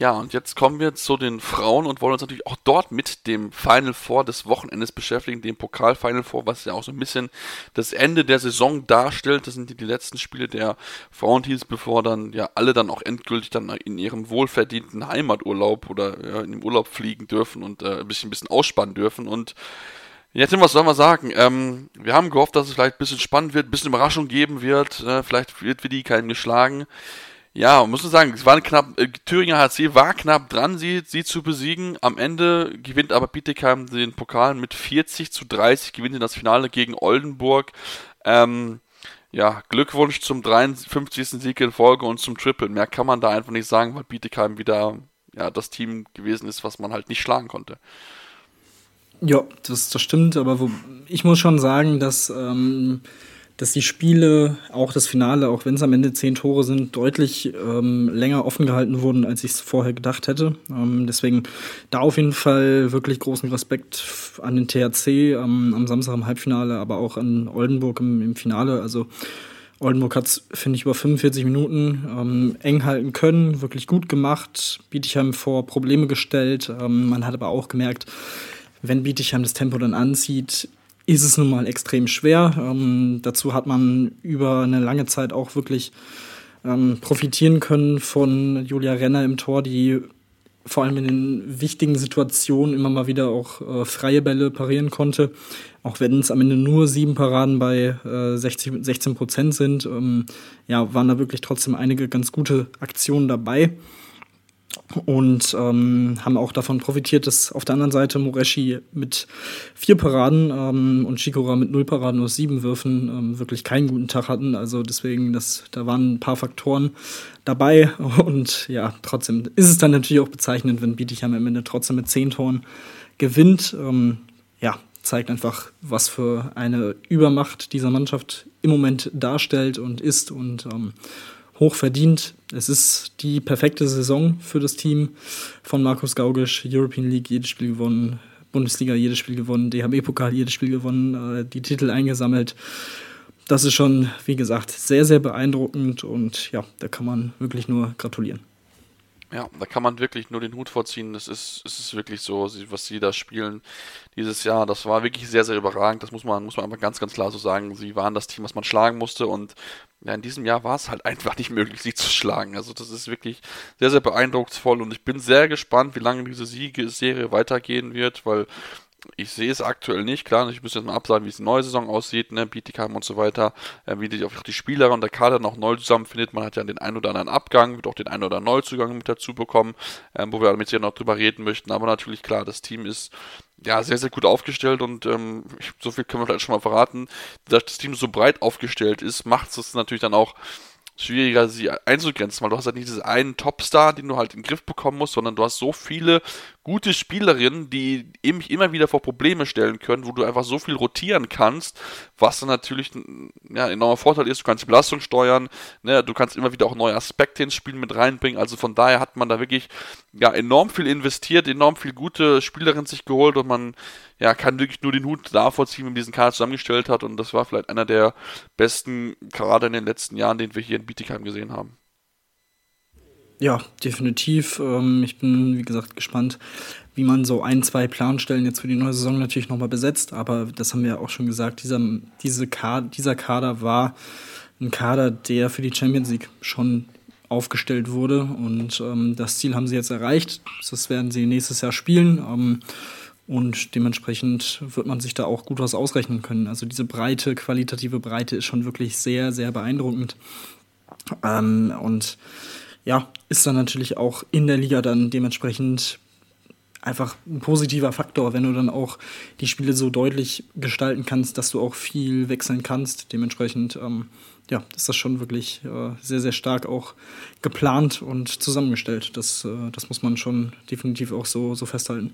Ja, und jetzt kommen wir zu den Frauen und wollen uns natürlich auch dort mit dem Final Four des Wochenendes beschäftigen, dem Pokal Final Four, was ja auch so ein bisschen das Ende der Saison darstellt. Das sind die, die letzten Spiele der Frauenteams, bevor dann ja alle dann auch endgültig dann in ihrem wohlverdienten Heimaturlaub oder ja, in dem Urlaub fliegen dürfen und äh, ein bisschen, ein bisschen ausspannen dürfen und ja, Tim, was soll man sagen? Ähm, wir haben gehofft, dass es vielleicht ein bisschen spannend wird, ein bisschen Überraschung geben wird. Äh, vielleicht wird die keinen geschlagen. Ja, muss man sagen, es war knapp, äh, Thüringer HC war knapp dran, sie, sie zu besiegen. Am Ende gewinnt aber Bietigheim den Pokal mit 40 zu 30, gewinnt in das Finale gegen Oldenburg. Ähm, ja, Glückwunsch zum 53. Sieg in Folge und zum Triple. Mehr kann man da einfach nicht sagen, weil Bietigheim wieder ja, das Team gewesen ist, was man halt nicht schlagen konnte. Ja, das, das stimmt, aber wo, ich muss schon sagen, dass ähm, dass die Spiele, auch das Finale, auch wenn es am Ende zehn Tore sind, deutlich ähm, länger offen gehalten wurden, als ich es vorher gedacht hätte. Ähm, deswegen da auf jeden Fall wirklich großen Respekt an den THC ähm, am Samstag im Halbfinale, aber auch an Oldenburg im, im Finale. Also Oldenburg hat es, finde ich, über 45 Minuten ähm, eng halten können, wirklich gut gemacht. Bietigheim vor Probleme gestellt. Ähm, man hat aber auch gemerkt, wenn Bietigheim das Tempo dann anzieht, ist es nun mal extrem schwer. Ähm, dazu hat man über eine lange Zeit auch wirklich ähm, profitieren können von Julia Renner im Tor, die vor allem in den wichtigen Situationen immer mal wieder auch äh, freie Bälle parieren konnte. Auch wenn es am Ende nur sieben Paraden bei äh, 60, 16 Prozent sind, ähm, ja, waren da wirklich trotzdem einige ganz gute Aktionen dabei und ähm, haben auch davon profitiert, dass auf der anderen Seite Moreshi mit vier Paraden ähm, und Shikora mit null Paraden aus sieben Würfen ähm, wirklich keinen guten Tag hatten. Also deswegen, das, da waren ein paar Faktoren dabei [laughs] und ja, trotzdem ist es dann natürlich auch bezeichnend, wenn Bietigheim am Ende trotzdem mit zehn Toren gewinnt. Ähm, ja, zeigt einfach, was für eine Übermacht dieser Mannschaft im Moment darstellt und ist und ähm, hoch verdient. Es ist die perfekte Saison für das Team von Markus Gaugisch. European League jedes Spiel gewonnen, Bundesliga jedes Spiel gewonnen, DHB-Pokal jedes Spiel gewonnen, äh, die Titel eingesammelt. Das ist schon, wie gesagt, sehr, sehr beeindruckend und ja, da kann man wirklich nur gratulieren. Ja, da kann man wirklich nur den Hut vorziehen. Das ist, es ist wirklich so, was sie da spielen dieses Jahr. Das war wirklich sehr, sehr überragend. Das muss man, muss man aber ganz, ganz klar so sagen. Sie waren das Team, was man schlagen musste und ja, in diesem Jahr war es halt [laughs] einfach nicht möglich, sie zu schlagen. Also das ist wirklich sehr, sehr beeindrucksvoll und ich bin sehr gespannt, wie lange diese Siegeserie weitergehen wird, weil ich sehe es aktuell nicht. Klar, ich muss jetzt mal absagen, wie es die neue Saison aussieht, ne, Bietigheim und so weiter, äh, wie die, auch die Spieler und der Kader noch neu zusammenfindet. Man hat ja den einen oder anderen Abgang, wird auch den einen oder anderen Neuzugang mit dazu bekommen, äh, wo wir damit hier noch drüber reden möchten. Aber natürlich, klar, das Team ist ja sehr, sehr gut aufgestellt und ähm, so viel können wir vielleicht schon mal verraten. Dass das Team so breit aufgestellt ist, macht es natürlich dann auch schwieriger, sie einzugrenzen, weil du hast halt nicht diesen einen Topstar, den du halt in den Griff bekommen musst, sondern du hast so viele gute Spielerinnen, die eben immer wieder vor Probleme stellen können, wo du einfach so viel rotieren kannst, was dann natürlich ja, ein enormer Vorteil ist. Du kannst die Belastung steuern, ne, du kannst immer wieder auch neue Aspekte ins Spiel mit reinbringen. Also von daher hat man da wirklich ja, enorm viel investiert, enorm viel gute Spielerinnen sich geholt und man ja, kann wirklich nur den Hut davor ziehen, wie man diesen Kader zusammengestellt hat. Und das war vielleicht einer der besten Kader in den letzten Jahren, den wir hier in Bietigheim gesehen haben. Ja, definitiv. Ähm, ich bin, wie gesagt, gespannt, wie man so ein, zwei Planstellen jetzt für die neue Saison natürlich nochmal besetzt. Aber das haben wir ja auch schon gesagt, dieser, diese Kader, dieser Kader war ein Kader, der für die Champions League schon aufgestellt wurde. Und ähm, das Ziel haben sie jetzt erreicht. Das werden sie nächstes Jahr spielen. Ähm, Und dementsprechend wird man sich da auch gut was ausrechnen können. Also diese Breite, qualitative Breite ist schon wirklich sehr, sehr beeindruckend. Ähm, und ja, ist dann natürlich auch in der Liga dann dementsprechend einfach ein positiver Faktor, wenn du dann auch die Spiele so deutlich gestalten kannst, dass du auch viel wechseln kannst. Dementsprechend, ähm, ja, ist das schon wirklich äh, sehr, sehr stark auch geplant und zusammengestellt. Das, äh, das muss man schon definitiv auch so, so festhalten.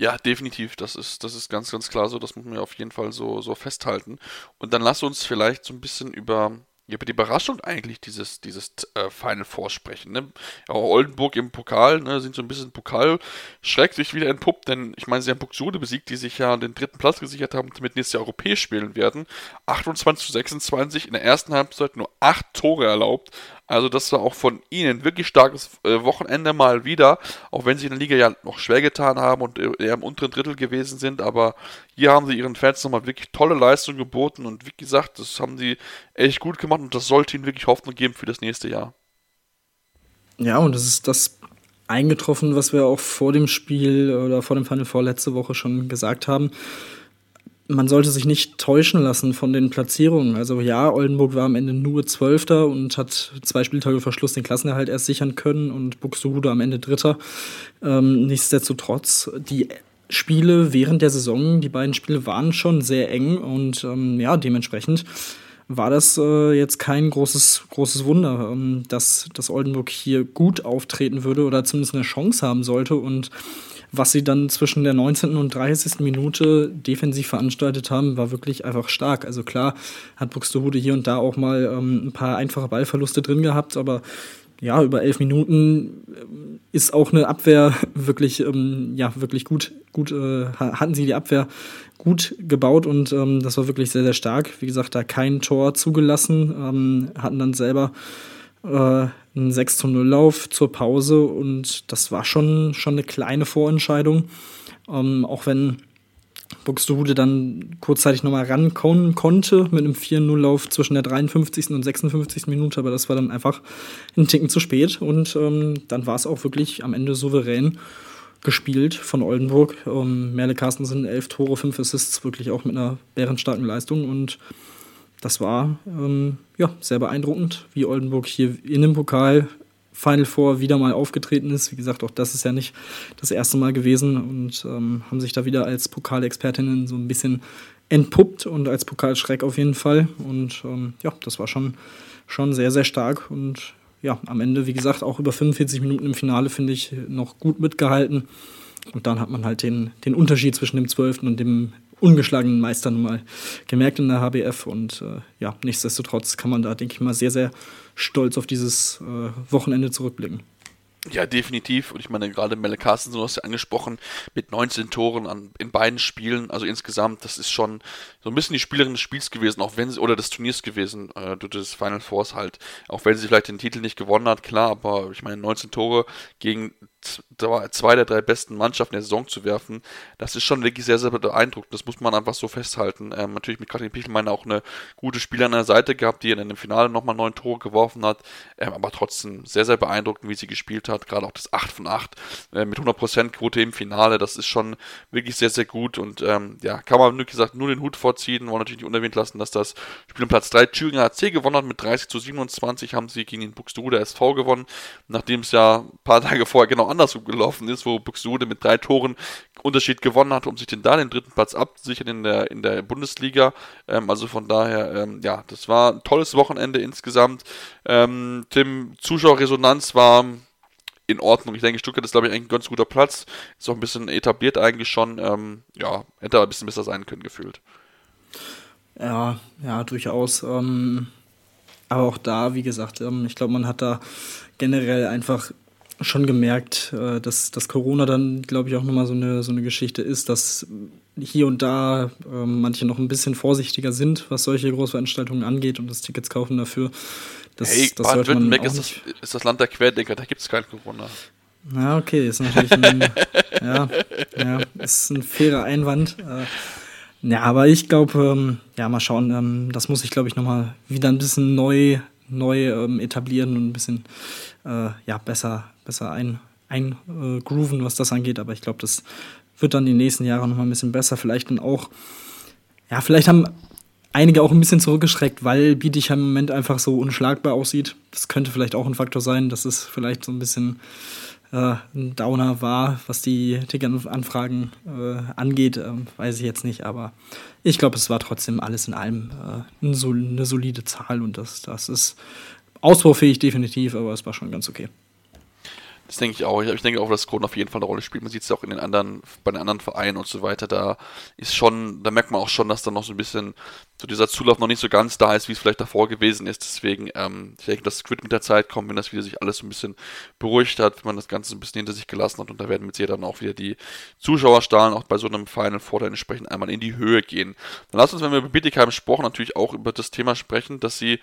Ja, definitiv. Das ist, das ist ganz, ganz klar so. Das muss man ja auf jeden Fall so, so festhalten. Und dann lass uns vielleicht so ein bisschen über über die Überraschung eigentlich dieses, dieses äh, Final Four sprechen. Ne? Ja, Oldenburg im Pokal ne, sind so ein bisschen Pokal schreckt sich wieder entpuppt, denn ich meine, sie haben Buxude besiegt, die sich ja den dritten Platz gesichert haben, damit nächstes Jahr europäisch spielen werden. 28 zu 26, in der ersten Halbzeit nur 8 Tore erlaubt. Also das war auch von ihnen wirklich starkes äh, Wochenende mal wieder, auch wenn sie in der Liga ja noch schwer getan haben und eher im unteren Drittel gewesen sind, aber hier haben sie ihren Fans nochmal wirklich tolle Leistung geboten und wie gesagt, das haben sie echt gut gemacht und das sollte ihnen wirklich Hoffnung geben für das nächste Jahr. Ja, und das ist das eingetroffen, was wir auch vor dem Spiel oder vor dem Final Four letzte Woche schon gesagt haben man sollte sich nicht täuschen lassen von den Platzierungen. Also ja, Oldenburg war am Ende nur Zwölfter und hat zwei Spieltage vor Schluss den Klassenerhalt erst sichern können und Buxtehude am Ende Dritter. Ähm, nichtsdestotrotz, die Spiele während der Saison, die beiden Spiele waren schon sehr eng und ähm, ja, dementsprechend war das äh, jetzt kein großes, großes Wunder, ähm, dass, dass Oldenburg hier gut auftreten würde oder zumindest eine Chance haben sollte und was sie dann zwischen der 19. und 30. Minute defensiv veranstaltet haben, war wirklich einfach stark. Also klar hat Buxtehude hier und da auch mal ähm, ein paar einfache Ballverluste drin gehabt, aber ja, über elf Minuten ähm, ist auch eine Abwehr [laughs] wirklich, ähm, ja, wirklich gut, gut, äh, hatten sie die Abwehr gut gebaut und ähm, das war wirklich sehr, sehr stark. Wie gesagt, da kein Tor zugelassen, ähm, hatten dann selber äh, einen 6 zu 0 Lauf zur Pause und das war schon, schon eine kleine Vorentscheidung. Ähm, auch wenn Buxtehude dann kurzzeitig nochmal rankommen konnte mit einem 4-0-Lauf zwischen der 53. und 56. Minute, aber das war dann einfach ein Ticken zu spät und ähm, dann war es auch wirklich am Ende souverän gespielt von Oldenburg. Ähm, Merle Carstensen, elf Tore, fünf Assists, wirklich auch mit einer bärenstarken Leistung und das war ähm, ja, sehr beeindruckend, wie Oldenburg hier in dem Pokal Final Four wieder mal aufgetreten ist. Wie gesagt, auch das ist ja nicht das erste Mal gewesen und ähm, haben sich da wieder als Pokalexpertinnen so ein bisschen entpuppt und als Pokalschreck auf jeden Fall. Und ähm, ja, das war schon, schon sehr, sehr stark und ja, am Ende, wie gesagt, auch über 45 Minuten im Finale, finde ich, noch gut mitgehalten. Und dann hat man halt den, den Unterschied zwischen dem 12. und dem ungeschlagenen Meister nun mal gemerkt in der HBF. Und äh, ja, nichtsdestotrotz kann man da, denke ich mal, sehr, sehr stolz auf dieses äh, Wochenende zurückblicken. Ja, definitiv. Und ich meine, gerade Melle Carsten, du hast ja angesprochen, mit 19 Toren an, in beiden Spielen, also insgesamt, das ist schon so ein bisschen die Spielerin des Spiels gewesen, auch wenn sie, oder des Turniers gewesen, äh, des Final Fours halt, auch wenn sie vielleicht den Titel nicht gewonnen hat, klar, aber ich meine, 19 Tore gegen zwei der drei besten Mannschaften der Saison zu werfen, das ist schon wirklich sehr, sehr beeindruckend. Das muss man einfach so festhalten. Ähm, natürlich mit Katrin Pichelmeiner auch eine gute Spielerin an der Seite gehabt, die in dem Finale nochmal neun Tore geworfen hat, ähm, aber trotzdem sehr, sehr beeindruckend, wie sie gespielt hat. Gerade auch das 8 von 8 äh, mit 100% Quote im Finale, das ist schon wirklich sehr, sehr gut und ähm, ja, kann man, wie gesagt, nur den Hut vorziehen. Wollen natürlich nicht unerwähnt lassen, dass das Spiel um Platz 3 Thüringer HC gewonnen hat. Mit 30 zu 27 haben sie gegen den Buxtehude SV gewonnen, nachdem es ja ein paar Tage vorher genau andersrum gelaufen ist, wo Buxtehude mit drei Toren Unterschied gewonnen hat, um sich den da den dritten Platz abzusichern in der, in der Bundesliga. Ähm, also von daher, ähm, ja, das war ein tolles Wochenende insgesamt. Ähm, Tim, Zuschauerresonanz war in Ordnung. Ich denke, Stuttgart ist, glaube ich, eigentlich ein ganz guter Platz. Ist auch ein bisschen etabliert eigentlich schon. Ähm, ja, hätte aber ein bisschen besser sein können, gefühlt. Ja, ja, durchaus. Ähm, aber auch da, wie gesagt, ähm, ich glaube, man hat da generell einfach schon gemerkt, äh, dass, dass Corona dann, glaube ich, auch nochmal so eine, so eine Geschichte ist, dass hier und da äh, manche noch ein bisschen vorsichtiger sind, was solche Großveranstaltungen angeht und das Tickets kaufen dafür. Das, hey, das Baden-Württemberg ist, das, ist das Land der Querdenker, da gibt es kein Corona. Ja, okay, ist natürlich ein, [laughs] ja, ja, ist ein fairer Einwand. Äh, ja, aber ich glaube, ähm, ja, mal schauen, ähm, das muss ich, glaube ich, nochmal wieder ein bisschen neu, neu ähm, etablieren und ein bisschen äh, ja, besser, besser ein, eingrooven, was das angeht. Aber ich glaube, das wird dann die nächsten Jahre noch mal ein bisschen besser. Vielleicht dann auch, ja, vielleicht haben einige auch ein bisschen zurückgeschreckt, weil Bietigheim im Moment einfach so unschlagbar aussieht. Das könnte vielleicht auch ein Faktor sein, dass es vielleicht so ein bisschen äh, ein Downer war, was die Ticketanfragen äh, angeht, äh, weiß ich jetzt nicht, aber ich glaube, es war trotzdem alles in allem äh, eine, eine solide Zahl und das, das ist ausbaufähig definitiv, aber es war schon ganz okay. Das denke ich auch. Ich denke auch, dass Kronen auf jeden Fall eine Rolle spielt. Man sieht es auch in den anderen, bei den anderen Vereinen und so weiter. Da ist schon, da merkt man auch schon, dass da noch so ein bisschen so dieser Zulauf noch nicht so ganz da ist, wie es vielleicht davor gewesen ist. Deswegen, ähm, ich denke, das wird mit der Zeit kommen, wenn das wieder sich alles so ein bisschen beruhigt hat, wenn man das Ganze so ein bisschen hinter sich gelassen hat und da werden mit Sicherheit dann auch wieder die Zuschauerstahlen auch bei so einem Final Four dann entsprechend einmal in die Höhe gehen. Dann lasst uns, wenn wir über Bietigheim gesprochen, natürlich auch über das Thema sprechen, dass sie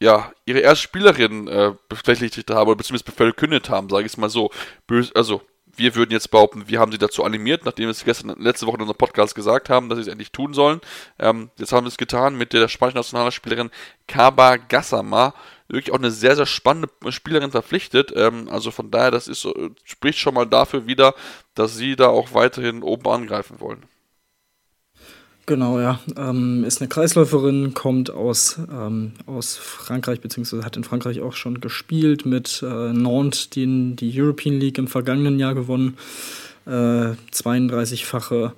ja, ihre erste Spielerin äh, befleckt haben, oder beziehungsweise verkündet haben, sage ich es mal so. Bös, also, wir würden jetzt behaupten, wir haben sie dazu animiert, nachdem wir es gestern, letzte Woche in unserem Podcast gesagt haben, dass sie es endlich tun sollen. Ähm, jetzt haben wir es getan mit der spanischen Nationalspielerin Kaba Gassama. Wirklich auch eine sehr, sehr spannende Spielerin verpflichtet. Ähm, also von daher, das ist, spricht schon mal dafür wieder, dass sie da auch weiterhin oben angreifen wollen. Genau, ja. Ähm, ist eine Kreisläuferin, kommt aus, ähm, aus Frankreich, beziehungsweise hat in Frankreich auch schon gespielt, mit äh, Nantes die, die European League im vergangenen Jahr gewonnen. Äh, 32-fache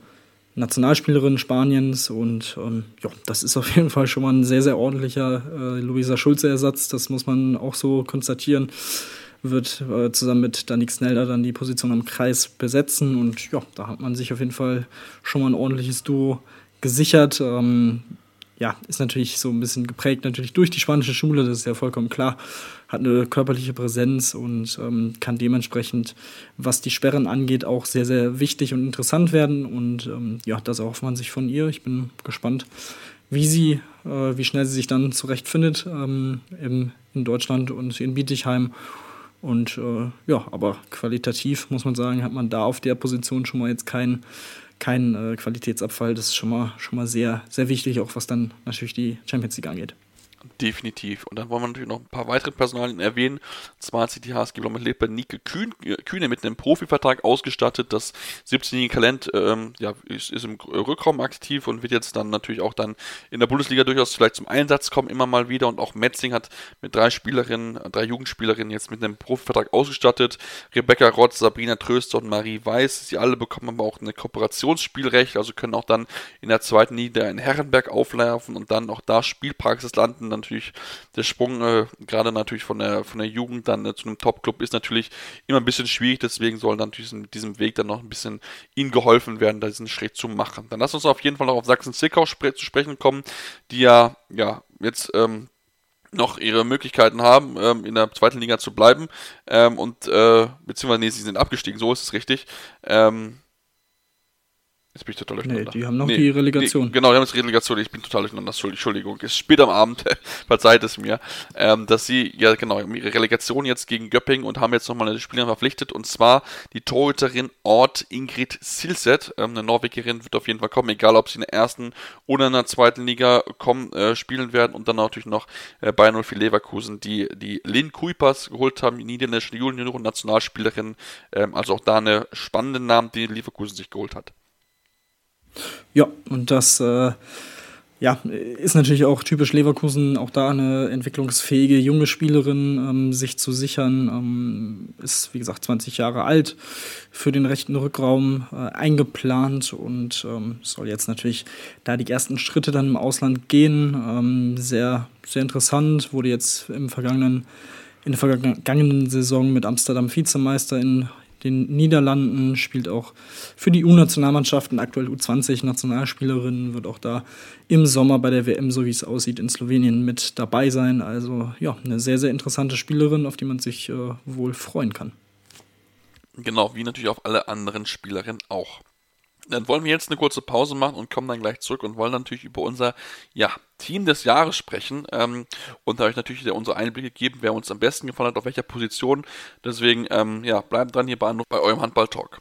Nationalspielerin Spaniens und ähm, ja, das ist auf jeden Fall schon mal ein sehr, sehr ordentlicher äh, Luisa Schulze-Ersatz, das muss man auch so konstatieren. Wird äh, zusammen mit Danik Snelder dann die Position am Kreis besetzen und ja, da hat man sich auf jeden Fall schon mal ein ordentliches Duo gesichert. Ähm, ja, ist natürlich so ein bisschen geprägt natürlich durch die spanische Schule, das ist ja vollkommen klar. Hat eine körperliche Präsenz und ähm, kann dementsprechend, was die Sperren angeht, auch sehr, sehr wichtig und interessant werden. Und ähm, ja, das erhofft man sich von ihr. Ich bin gespannt, wie sie, äh, wie schnell sie sich dann zurechtfindet ähm, im, in Deutschland und in Bietigheim. Und äh, ja, aber qualitativ muss man sagen, hat man da auf der Position schon mal jetzt keinen kein äh, Qualitätsabfall. Das ist schon mal, schon mal sehr, sehr wichtig, auch was dann natürlich die Champions League angeht. Definitiv. Und dann wollen wir natürlich noch ein paar weitere Personalien erwähnen. zwar hat sich die HSG lebt bei Nike Kühn, Kühne mit einem Profivertrag ausgestattet. Das 17-jährige Talent ähm, ja, ist, ist, im Rückraum aktiv und wird jetzt dann natürlich auch dann in der Bundesliga durchaus vielleicht zum Einsatz kommen, immer mal wieder. Und auch Metzing hat mit drei Spielerinnen, drei Jugendspielerinnen jetzt mit einem Profivertrag ausgestattet. Rebecca Rotz, Sabrina Tröster und Marie Weiß. Sie alle bekommen aber auch ein Kooperationsspielrecht, also können auch dann in der zweiten Liga in Herrenberg auflaufen und dann auch da Spielpraxis landen natürlich der Sprung, äh, gerade natürlich von der, von der Jugend dann äh, zu einem Top-Club ist natürlich immer ein bisschen schwierig, deswegen soll natürlich mit diesem Weg dann noch ein bisschen ihnen geholfen werden, diesen Schritt zu machen. Dann lass uns auf jeden Fall noch auf Sachsen-Zwickau spre zu sprechen kommen, die ja, ja, jetzt ähm, noch ihre Möglichkeiten haben, ähm, in der zweiten Liga zu bleiben. Ähm, und äh, beziehungsweise, nee, sie sind abgestiegen, so ist es richtig. Ähm, Jetzt bin ich total durcheinander. Nee, die haben noch nee, die Relegation. Nee, genau, die haben jetzt Relegation. Ich bin total durcheinander. Entschuldigung. Es ist spät am Abend. [laughs] Verzeiht es mir. Ähm, dass sie, ja genau, ihre Relegation jetzt gegen Göppingen und haben jetzt nochmal eine Spielerin verpflichtet. Und zwar die Torhüterin Ort Ingrid Silset. Ähm, eine Norwegerin wird auf jeden Fall kommen. Egal, ob sie in der ersten oder in der zweiten Liga kommen, äh, spielen werden. Und dann natürlich noch äh, Bayern 04 Leverkusen, die die Lynn Kuipers geholt haben. Die niederländische Junioren-Nationalspielerin. Ähm, also auch da eine spannende Namen, die Leverkusen sich geholt hat. Ja, und das äh, ja, ist natürlich auch typisch Leverkusen, auch da eine entwicklungsfähige junge Spielerin ähm, sich zu sichern. Ähm, ist, wie gesagt, 20 Jahre alt, für den rechten Rückraum äh, eingeplant und ähm, soll jetzt natürlich da die ersten Schritte dann im Ausland gehen. Ähm, sehr, sehr interessant, wurde jetzt im vergangenen in der vergangenen Saison mit Amsterdam Vizemeister in den Niederlanden, spielt auch für die U-Nationalmannschaften, aktuell U20-Nationalspielerin, wird auch da im Sommer bei der WM, so wie es aussieht, in Slowenien mit dabei sein. Also ja, eine sehr, sehr interessante Spielerin, auf die man sich äh, wohl freuen kann. Genau, wie natürlich auf alle anderen Spielerinnen auch. Dann wollen wir jetzt eine kurze Pause machen und kommen dann gleich zurück und wollen natürlich über unser ja, Team des Jahres sprechen ähm, und da euch natürlich unsere Einblicke geben, wer uns am besten gefallen hat, auf welcher Position. Deswegen, ähm, ja, bleibt dran hier bei, bei eurem Handball-Talk.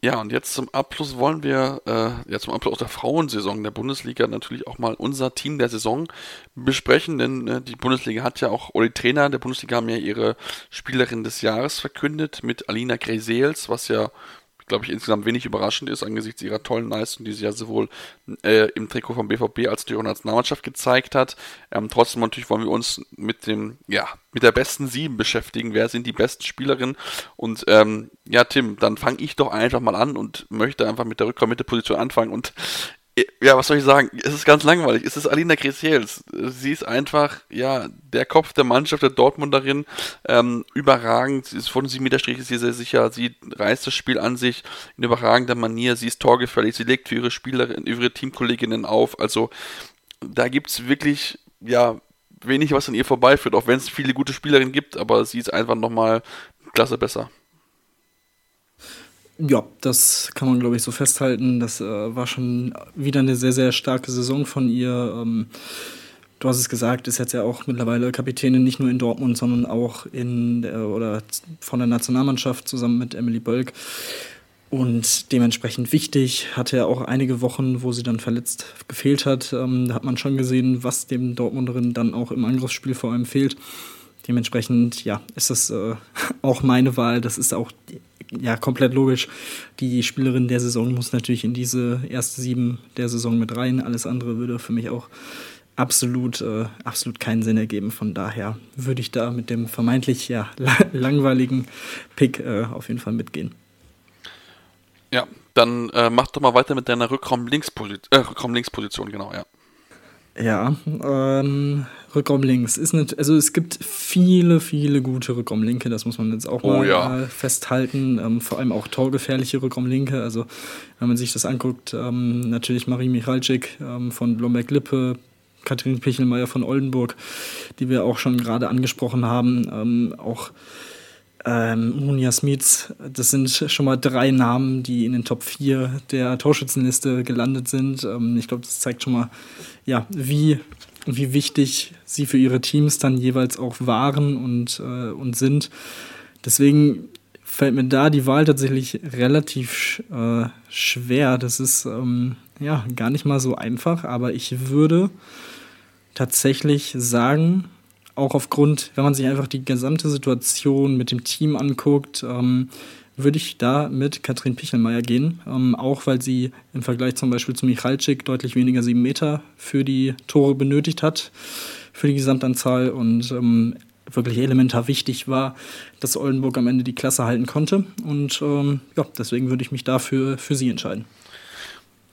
Ja, und jetzt zum Abschluss wollen wir, äh, ja, zum Abschluss der Frauensaison der Bundesliga natürlich auch mal unser Team der Saison besprechen, denn äh, die Bundesliga hat ja auch, oder die Trainer der Bundesliga haben ja ihre Spielerin des Jahres verkündet mit Alina Greseels, was ja glaube ich, insgesamt wenig überraschend ist, angesichts ihrer tollen Leistung, die sie ja sowohl äh, im Trikot vom BVB als auch in der Nationalmannschaft gezeigt hat. Ähm, trotzdem natürlich wollen wir uns mit dem, ja, mit der besten Sieben beschäftigen. Wer sind die besten Spielerinnen? Und ähm, ja, Tim, dann fange ich doch einfach mal an und möchte einfach mit der Rückraum-Mitte-Position anfangen. Und ja, was soll ich sagen? Es ist ganz langweilig. Es ist Alina Gresiels. Sie ist einfach, ja, der Kopf der Mannschaft, der Dortmunderin. Ähm, überragend. Sie ist von 7 Meter Strich ist sie sehr sicher. Sie reißt das Spiel an sich in überragender Manier. Sie ist torgefällig. Sie legt für ihre Spielerinnen, ihre Teamkolleginnen auf. Also, da gibt es wirklich, ja, wenig, was an ihr vorbeiführt. Auch wenn es viele gute Spielerinnen gibt. Aber sie ist einfach nochmal Klasse besser. Ja, das kann man, glaube ich, so festhalten. Das äh, war schon wieder eine sehr, sehr starke Saison von ihr. Ähm, du hast es gesagt, ist jetzt ja auch mittlerweile Kapitänin nicht nur in Dortmund, sondern auch in der, oder von der Nationalmannschaft zusammen mit Emily Bölk. Und dementsprechend wichtig, hatte ja auch einige Wochen, wo sie dann verletzt gefehlt hat. Ähm, da hat man schon gesehen, was dem Dortmunderin dann auch im Angriffsspiel vor allem fehlt. Dementsprechend, ja, ist das äh, [laughs] auch meine Wahl. Das ist auch ja, komplett logisch. Die Spielerin der Saison muss natürlich in diese erste sieben der Saison mit rein. Alles andere würde für mich auch absolut, äh, absolut keinen Sinn ergeben. Von daher würde ich da mit dem vermeintlich ja, [laughs] langweiligen Pick äh, auf jeden Fall mitgehen. Ja, dann äh, mach doch mal weiter mit deiner Rückraum-Links-Position, äh, Rückraum genau, ja. Ja, ähm, Rückraum links ist nicht, also es gibt viele, viele gute Rückraumlinke, das muss man jetzt auch oh, mal ja. festhalten. Ähm, vor allem auch torgefährliche Rückraumlinke. Also wenn man sich das anguckt, ähm, natürlich Marie Michalczyk ähm, von Blomberg-Lippe, Katrin Pichelmeier von Oldenburg, die wir auch schon gerade angesprochen haben, ähm, auch ähm, Munia Smits, das sind schon mal drei Namen, die in den Top 4 der Torschützenliste gelandet sind. Ähm, ich glaube, das zeigt schon mal, ja, wie, wie wichtig sie für ihre Teams dann jeweils auch waren und, äh, und sind. Deswegen fällt mir da die Wahl tatsächlich relativ äh, schwer. Das ist ähm, ja gar nicht mal so einfach, aber ich würde tatsächlich sagen, auch aufgrund, wenn man sich einfach die gesamte Situation mit dem Team anguckt, ähm, würde ich da mit Katrin Pichelmeier gehen. Ähm, auch weil sie im Vergleich zum Beispiel zu Michalczyk deutlich weniger sieben Meter für die Tore benötigt hat, für die Gesamtanzahl und ähm, wirklich elementar wichtig war, dass Oldenburg am Ende die Klasse halten konnte. Und ähm, ja, deswegen würde ich mich dafür für sie entscheiden.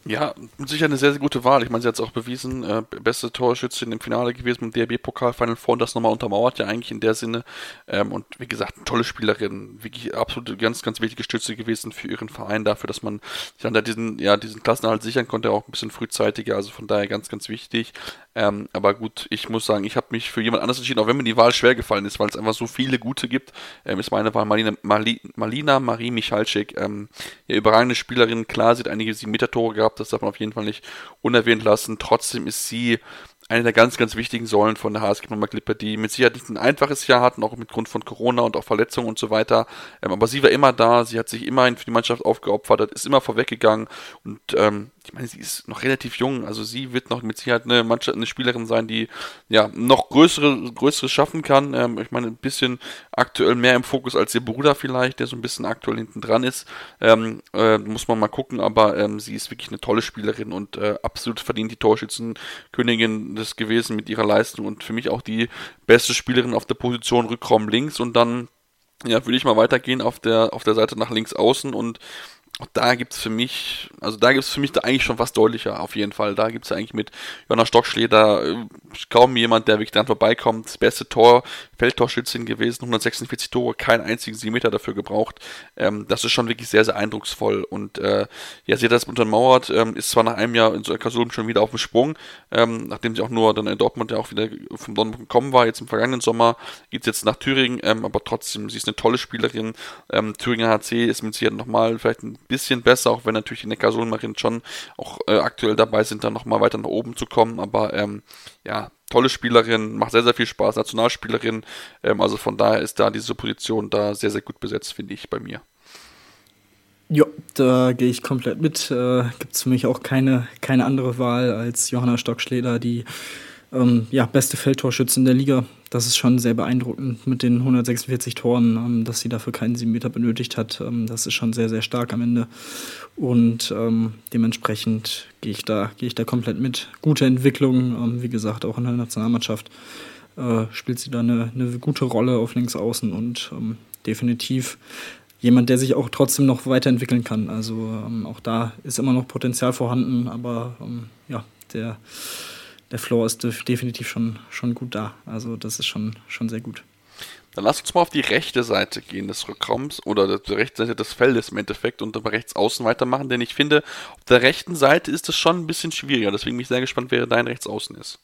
Ja, sicher eine sehr, sehr gute Wahl. Ich meine, sie hat es auch bewiesen, äh, beste Torschützin im Finale gewesen im DRB-Pokal Final Four und das nochmal untermauert ja eigentlich in der Sinne. Ähm, und wie gesagt, eine tolle Spielerin, wirklich absolut ganz, ganz wichtige Stütze gewesen für ihren Verein, dafür, dass man sich dann da diesen, ja, diesen Klassenerhalt sichern konnte, auch ein bisschen frühzeitiger, also von daher ganz, ganz wichtig. Ähm, aber gut, ich muss sagen, ich habe mich für jemand anderes entschieden, auch wenn mir die Wahl schwer gefallen ist, weil es einfach so viele gute gibt, ähm, ist meine Wahl Marlina, Marli, Marie Michalczyk. Ähm, ja, überragende Spielerin, klar, sie hat einige 7-Meter-Tore gehabt, das darf man auf jeden Fall nicht unerwähnt lassen. Trotzdem ist sie eine der ganz, ganz wichtigen Säulen von der HSG Nummer Klippe, die mit Sicherheit nicht ein einfaches Jahr hatten, auch mit Grund von Corona und auch Verletzungen und so weiter. Ähm, aber sie war immer da, sie hat sich immerhin für die Mannschaft aufgeopfert, ist immer vorweggegangen und ähm, ich meine, sie ist noch relativ jung, also sie wird noch mit Sicherheit eine Mannschaft, eine Spielerin sein, die ja noch größere, größeres schaffen kann. Ähm, ich meine, ein bisschen aktuell mehr im Fokus als ihr Bruder vielleicht, der so ein bisschen aktuell hinten dran ist. Ähm, äh, muss man mal gucken, aber ähm, sie ist wirklich eine tolle Spielerin und äh, absolut verdient die Torschützenkönigin des gewesen mit ihrer Leistung und für mich auch die beste Spielerin auf der Position Rückraum links und dann ja, würde ich mal weitergehen auf der auf der Seite nach links außen und da gibt es für mich, also da gibt es für mich da eigentlich schon was deutlicher, auf jeden Fall. Da gibt es eigentlich mit Jonas Stockschleder äh, kaum jemand, der wirklich dran vorbeikommt. Das beste Tor, Feldtorschützin gewesen, 146 Tore, keinen einzigen Meter dafür gebraucht. Ähm, das ist schon wirklich sehr, sehr eindrucksvoll. Und äh, ja, sie hat das untermauert, ähm, ist zwar nach einem Jahr in so Kasulm schon wieder auf dem Sprung, ähm, nachdem sie auch nur dann in Dortmund ja auch wieder vom Dortmund gekommen war, jetzt im vergangenen Sommer, geht jetzt nach Thüringen, ähm, aber trotzdem, sie ist eine tolle Spielerin. Ähm, Thüringer HC ist mit Sicherheit nochmal vielleicht ein bisschen besser, auch wenn natürlich die Neckarsulmerinnen schon auch äh, aktuell dabei sind, dann nochmal weiter nach oben zu kommen. Aber ähm, ja, tolle Spielerin, macht sehr, sehr viel Spaß, Nationalspielerin. Ähm, also von daher ist da diese Position da sehr, sehr gut besetzt, finde ich, bei mir. Ja, da gehe ich komplett mit. Äh, Gibt es für mich auch keine, keine andere Wahl als Johanna Stockschleder, die ähm, ja, beste Feldtorschützin der Liga. Das ist schon sehr beeindruckend mit den 146 Toren, ähm, dass sie dafür keinen 7 Meter benötigt hat. Ähm, das ist schon sehr, sehr stark am Ende. Und ähm, dementsprechend gehe ich, da, geh ich da komplett mit. Gute Entwicklung, ähm, wie gesagt, auch in der Nationalmannschaft äh, spielt sie da eine, eine, gute Rolle auf links außen und ähm, definitiv jemand, der sich auch trotzdem noch weiterentwickeln kann. Also auch da ist immer noch Potenzial vorhanden, aber ja, der der Floor ist definitiv schon, schon gut da. Also das ist schon, schon sehr gut. Dann lass uns mal auf die rechte Seite gehen des Rückraums oder die rechte Seite des Feldes im Endeffekt und dann rechts außen weitermachen, denn ich finde, auf der rechten Seite ist es schon ein bisschen schwieriger. Deswegen bin ich sehr gespannt, wer dein rechts außen ist.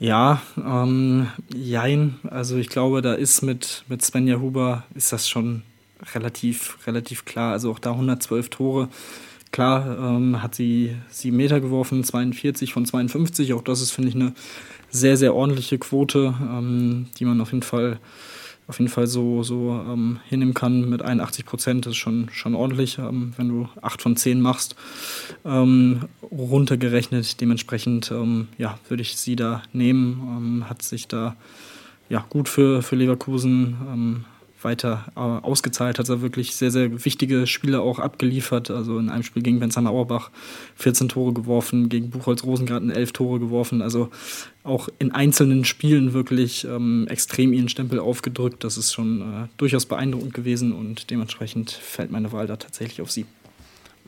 Ja, ähm, jein. Also ich glaube, da ist mit, mit Svenja Huber ist das schon relativ, relativ klar. Also auch da 112 Tore Klar ähm, hat sie sieben Meter geworfen, 42 von 52. Auch das ist, finde ich, eine sehr, sehr ordentliche Quote, ähm, die man auf jeden Fall, auf jeden Fall so, so ähm, hinnehmen kann mit 81 Prozent. Ist schon, schon ordentlich, ähm, wenn du 8 von 10 machst. Ähm, runtergerechnet, dementsprechend ähm, ja, würde ich sie da nehmen. hat sich da ja, gut für, für Leverkusen weiter äh, ausgezahlt, hat er wirklich sehr, sehr wichtige Spiele auch abgeliefert. Also in einem Spiel gegen Benzheimer Auerbach 14 Tore geworfen, gegen Buchholz Rosengarten 11 Tore geworfen. Also auch in einzelnen Spielen wirklich ähm, extrem ihren Stempel aufgedrückt. Das ist schon äh, durchaus beeindruckend gewesen und dementsprechend fällt meine Wahl da tatsächlich auf sie.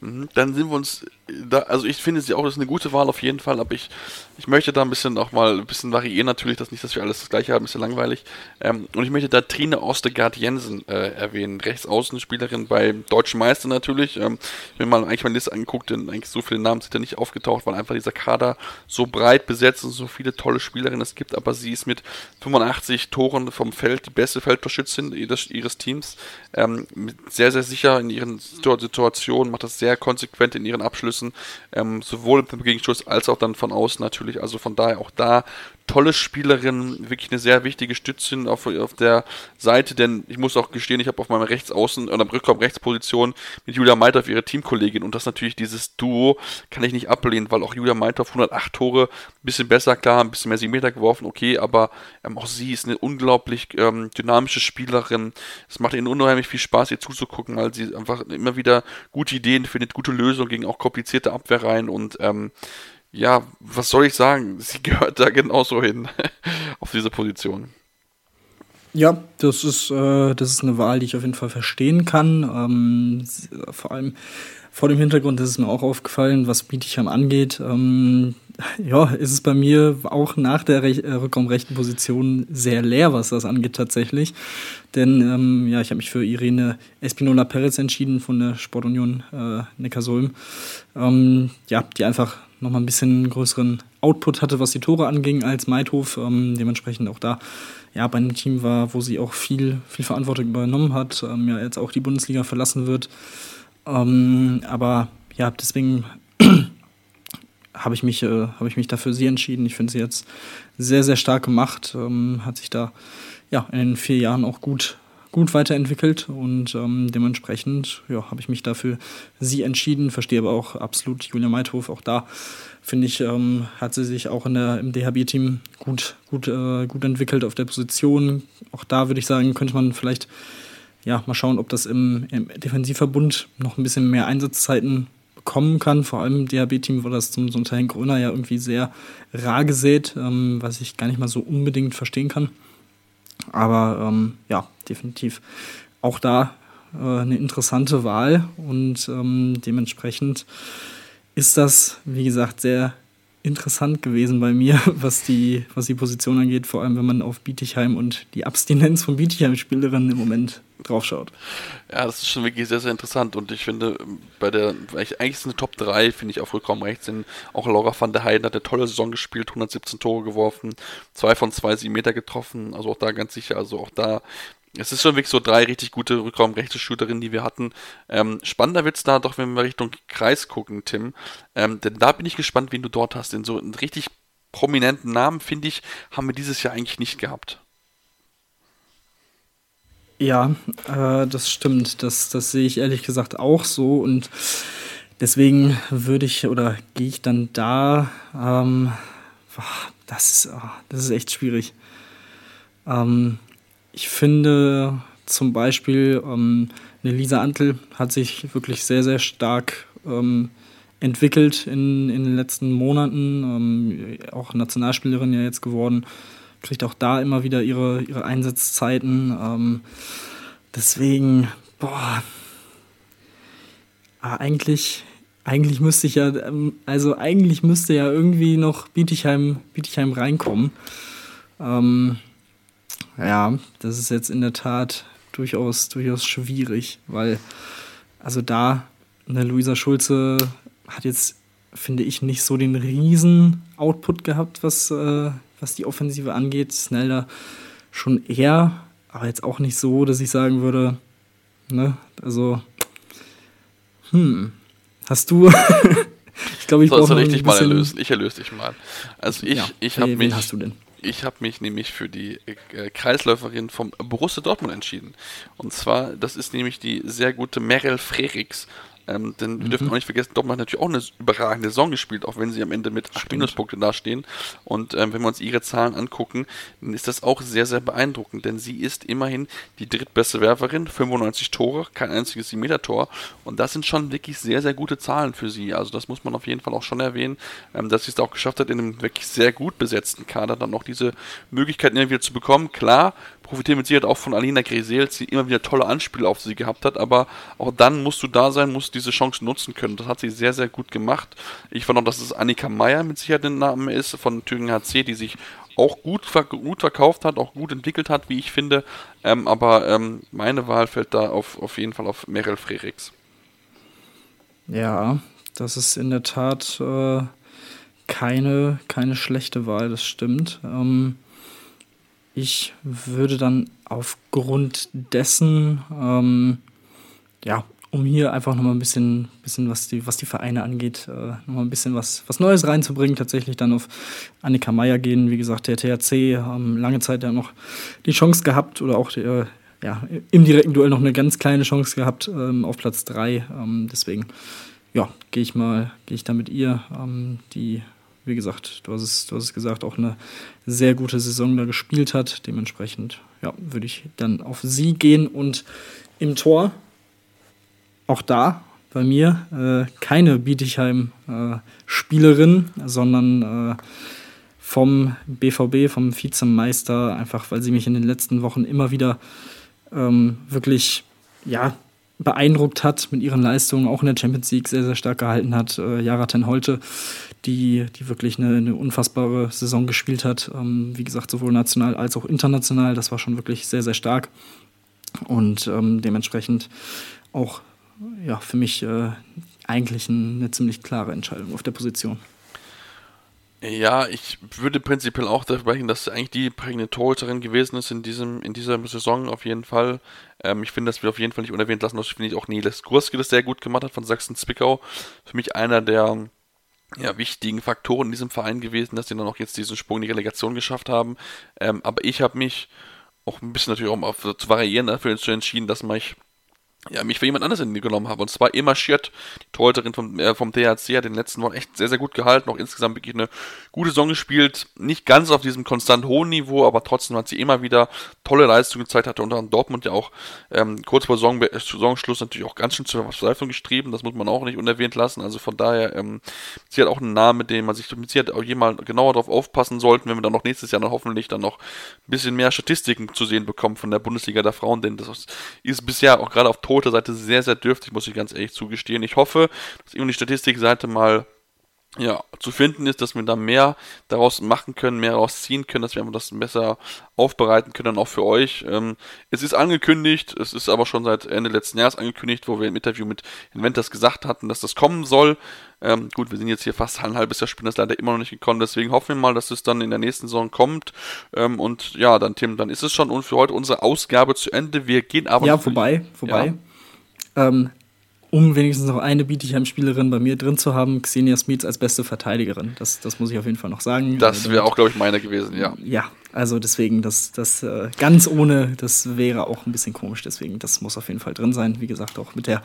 Mhm, dann sind wir uns da, also ich finde sie auch, das ist eine gute Wahl auf jeden Fall, aber ich, ich möchte da ein bisschen auch mal ein bisschen variieren natürlich, dass nicht, dass wir alles das gleiche haben, ein bisschen langweilig. Ähm, und ich möchte da Trine Ostegard Jensen äh, erwähnen, Rechtsaußenspielerin bei Deutschen Meister natürlich. Ähm, ich mir mal eigentlich meine Liste angeguckt, denn eigentlich so viele Namen sind da nicht aufgetaucht, weil einfach dieser Kader so breit besetzt und so viele tolle Spielerinnen es gibt, aber sie ist mit 85 Toren vom Feld die beste Feldtorschützin ihres, ihres Teams. Ähm, sehr, sehr sicher in ihren Situationen, macht das sehr konsequent in ihren Abschlüssen müssen, ähm, sowohl im Gegenschuss als auch dann von außen natürlich. Also von daher auch da tolle Spielerin, wirklich eine sehr wichtige Stützin auf, auf der Seite, denn ich muss auch gestehen, ich habe auf meiner Rechtsaußen oder Rückraum Rechtsposition mit Julia Meithoff ihre Teamkollegin und das natürlich dieses Duo kann ich nicht ablehnen, weil auch Julia Meithoff 108 Tore, ein bisschen besser, klar, ein bisschen mehr 7 Meter geworfen, okay, aber ähm, auch sie ist eine unglaublich ähm, dynamische Spielerin. Es macht ihnen unheimlich viel Spaß, ihr zuzugucken, weil sie einfach immer wieder gute Ideen findet, gute Lösungen gegen auch komplizierte Abwehrreihen und ähm, ja, was soll ich sagen? [laughs] Sie gehört da genauso hin [laughs] auf diese Position. Ja, das ist, äh, das ist eine Wahl, die ich auf jeden Fall verstehen kann. Ähm, vor allem vor dem Hintergrund ist es mir auch aufgefallen, was Bietigheim angeht. Ähm, [laughs] ja, ist es bei mir auch nach der Rech äh, Rückraumrechten Position sehr leer, was das angeht tatsächlich. Denn ähm, ja, ich habe mich für Irene Espinola Perez entschieden von der Sportunion äh, Neckarsulm. Ähm, ja, die einfach nochmal ein bisschen größeren Output hatte, was die Tore anging, als Meidhof. Ähm, dementsprechend auch da ja, bei einem Team war, wo sie auch viel, viel Verantwortung übernommen hat, ähm, ja, jetzt auch die Bundesliga verlassen wird. Ähm, aber ja, deswegen [clears throat] habe ich, mich, äh, hab ich mich dafür sie entschieden. Ich finde sie jetzt sehr, sehr stark gemacht, ähm, hat sich da ja, in den vier Jahren auch gut gut weiterentwickelt und ähm, dementsprechend ja, habe ich mich dafür sie entschieden. Verstehe aber auch absolut Julia Meithof. Auch da finde ich, ähm, hat sie sich auch in der, im DHB-Team gut, gut, äh, gut entwickelt auf der Position. Auch da würde ich sagen, könnte man vielleicht ja, mal schauen, ob das im, im Defensivverbund noch ein bisschen mehr Einsatzzeiten bekommen kann. Vor allem im DHB-Team war das zum, so unter Henk Gröner ja irgendwie sehr rar gesät, ähm, was ich gar nicht mal so unbedingt verstehen kann. Aber ähm, ja, definitiv auch da äh, eine interessante Wahl und ähm, dementsprechend ist das, wie gesagt, sehr interessant gewesen bei mir, [laughs] was die, was die Position angeht, vor allem wenn man auf Bietigheim und die Abstinenz von Bietigheim-Spielerinnen im Moment draufschaut. Ja, das ist schon wirklich sehr, sehr interessant und ich finde, bei der, eigentlich ist eine Top 3, finde ich auch vollkommen recht, sind auch Laura van der Heiden hat eine tolle Saison gespielt, 117 Tore geworfen, zwei von zwei sieben Meter getroffen, also auch da ganz sicher, also auch da es ist schon wirklich so drei richtig gute rückraumrechte Shooterinnen, die wir hatten. Ähm, spannender wird es da doch, wenn wir Richtung Kreis gucken, Tim. Ähm, denn da bin ich gespannt, wen du dort hast. Denn so einen richtig prominenten Namen, finde ich, haben wir dieses Jahr eigentlich nicht gehabt. Ja, äh, das stimmt. Das, das sehe ich ehrlich gesagt auch so. Und deswegen würde ich oder gehe ich dann da. Ähm, das, ist, oh, das ist echt schwierig. Ähm, ich finde zum Beispiel, ähm, eine Lisa Antel hat sich wirklich sehr, sehr stark ähm, entwickelt in, in den letzten Monaten. Ähm, auch Nationalspielerin ja jetzt geworden. Kriegt auch da immer wieder ihre, ihre Einsatzzeiten. Ähm, deswegen, boah. Aber ah, eigentlich, eigentlich müsste ich ja, ähm, also eigentlich müsste ja irgendwie noch Bietigheim, Bietigheim reinkommen. Ähm, ja, das ist jetzt in der Tat durchaus, durchaus schwierig, weil also da, eine Luisa Schulze hat jetzt, finde ich, nicht so den riesen Output gehabt, was, äh, was die Offensive angeht. Snelder schon eher, aber jetzt auch nicht so, dass ich sagen würde, ne, also, hm, hast du. [laughs] ich glaube, ich brauche. Soll ich dich mal erlösen? Ich erlöse dich mal. Also ich, ja, ich habe mich. hast du denn? Ich habe mich nämlich für die äh, Kreisläuferin vom Borussia Dortmund entschieden. Und zwar, das ist nämlich die sehr gute Merel Frerichs ähm, denn wir dürfen mhm. auch nicht vergessen, Dortmund hat natürlich auch eine überragende Saison gespielt, auch wenn sie am Ende mit 8 Minuspunkten dastehen. Und ähm, wenn wir uns ihre Zahlen angucken, dann ist das auch sehr, sehr beeindruckend, denn sie ist immerhin die drittbeste Werferin, 95 Tore, kein einziges 7-Meter-Tor. Und das sind schon wirklich sehr, sehr gute Zahlen für sie. Also das muss man auf jeden Fall auch schon erwähnen, ähm, dass sie es auch geschafft hat, in einem wirklich sehr gut besetzten Kader dann noch diese Möglichkeiten wieder zu bekommen. Klar, profitieren mit Sicherheit auch von Alina Grisel, die immer wieder tolle Anspiele auf sie gehabt hat, aber auch dann musst du da sein, musst diese Chance nutzen können. Das hat sie sehr, sehr gut gemacht. Ich fand auch, dass es Annika Meyer mit Sicherheit ein Name ist von Thüringen HC, die sich auch gut, gut verkauft hat, auch gut entwickelt hat, wie ich finde. Ähm, aber ähm, meine Wahl fällt da auf, auf jeden Fall auf Merel Frerichs. Ja, das ist in der Tat äh, keine, keine schlechte Wahl, das stimmt. Ähm, ich würde dann aufgrund dessen, ähm, ja, um hier einfach nochmal ein bisschen, bisschen was, die, was die Vereine angeht, äh, nochmal ein bisschen was, was Neues reinzubringen, tatsächlich dann auf Annika Meyer gehen. Wie gesagt, der THC haben lange Zeit ja noch die Chance gehabt oder auch der, ja, im direkten Duell noch eine ganz kleine Chance gehabt ähm, auf Platz 3. Ähm, deswegen, ja, gehe ich mal, gehe ich da mit ihr, ähm, die wie gesagt, du hast, es, du hast es gesagt, auch eine sehr gute Saison da gespielt hat. Dementsprechend ja, würde ich dann auf sie gehen und im Tor auch da bei mir äh, keine Bietigheim-Spielerin, äh, sondern äh, vom BVB, vom Vizemeister, einfach weil sie mich in den letzten Wochen immer wieder ähm, wirklich ja, beeindruckt hat mit ihren Leistungen, auch in der Champions League sehr, sehr stark gehalten hat. Äh, Jara Ten Holte, die, die wirklich eine, eine unfassbare Saison gespielt hat. Ähm, wie gesagt, sowohl national als auch international. Das war schon wirklich sehr, sehr stark. Und ähm, dementsprechend auch ja, für mich äh, eigentlich eine ziemlich klare Entscheidung auf der Position. Ja, ich würde prinzipiell auch dafür sprechen, dass eigentlich die prägende Torhüterin gewesen ist in, diesem, in dieser Saison auf jeden Fall. Ähm, ich finde, dass wir auf jeden Fall nicht unerwähnt lassen, dass finde ich auch Niles Gurski das sehr gut gemacht hat von Sachsen-Zwickau. Für mich einer der ja, wichtigen Faktoren in diesem Verein gewesen, dass sie dann auch jetzt diesen Sprung in die Relegation geschafft haben. Ähm, aber ich habe mich auch ein bisschen natürlich auch auf, zu variieren dafür entschieden, dass man ich ja, mich für jemand anderes in die genommen habe. Und zwar Emma Schiert, die Torhüterin vom, äh, vom THC, hat den letzten Wochen echt sehr, sehr gut gehalten. Auch insgesamt wirklich eine gute Saison gespielt. Nicht ganz auf diesem konstant hohen Niveau, aber trotzdem hat sie immer wieder tolle Leistungen gezeigt. Hatte unter anderem Dortmund ja auch ähm, kurz vor Saison, äh, Saisonschluss natürlich auch ganz schön zur Verzweiflung gestrieben. Das muss man auch nicht unerwähnt lassen. Also von daher, ähm, sie hat auch einen Namen, mit dem man sich mit Sicherheit auch jemand genauer darauf aufpassen sollte, wenn wir dann noch nächstes Jahr dann hoffentlich dann noch ein bisschen mehr Statistiken zu sehen bekommen von der Bundesliga der Frauen. Denn das ist bisher auch gerade auf Tor Torhüter-Seite sehr, sehr dürftig, muss ich ganz ehrlich zugestehen. Ich hoffe, dass irgendwie die Statistikseite mal ja, zu finden ist, dass wir da mehr daraus machen können, mehr daraus ziehen können, dass wir das besser aufbereiten können, dann auch für euch. Ähm, es ist angekündigt, es ist aber schon seit Ende letzten Jahres angekündigt, wo wir im Interview mit Inventors gesagt hatten, dass das kommen soll. Ähm, gut, wir sind jetzt hier fast ein halbes Jahr spielen, das leider immer noch nicht gekommen, deswegen hoffen wir mal, dass es dann in der nächsten Saison kommt. Ähm, und ja, dann Tim, dann ist es schon und für heute unsere Ausgabe zu Ende. Wir gehen aber. Ja, vorbei, vorbei. Ja. Um wenigstens noch eine Bietigheim-Spielerin bei mir drin zu haben, Xenia Smits als beste Verteidigerin. Das, das muss ich auf jeden Fall noch sagen. Das wäre auch, glaube ich, meine gewesen, ja. Ja, also deswegen, das, das äh, ganz ohne, das wäre auch ein bisschen komisch. Deswegen, das muss auf jeden Fall drin sein. Wie gesagt, auch mit der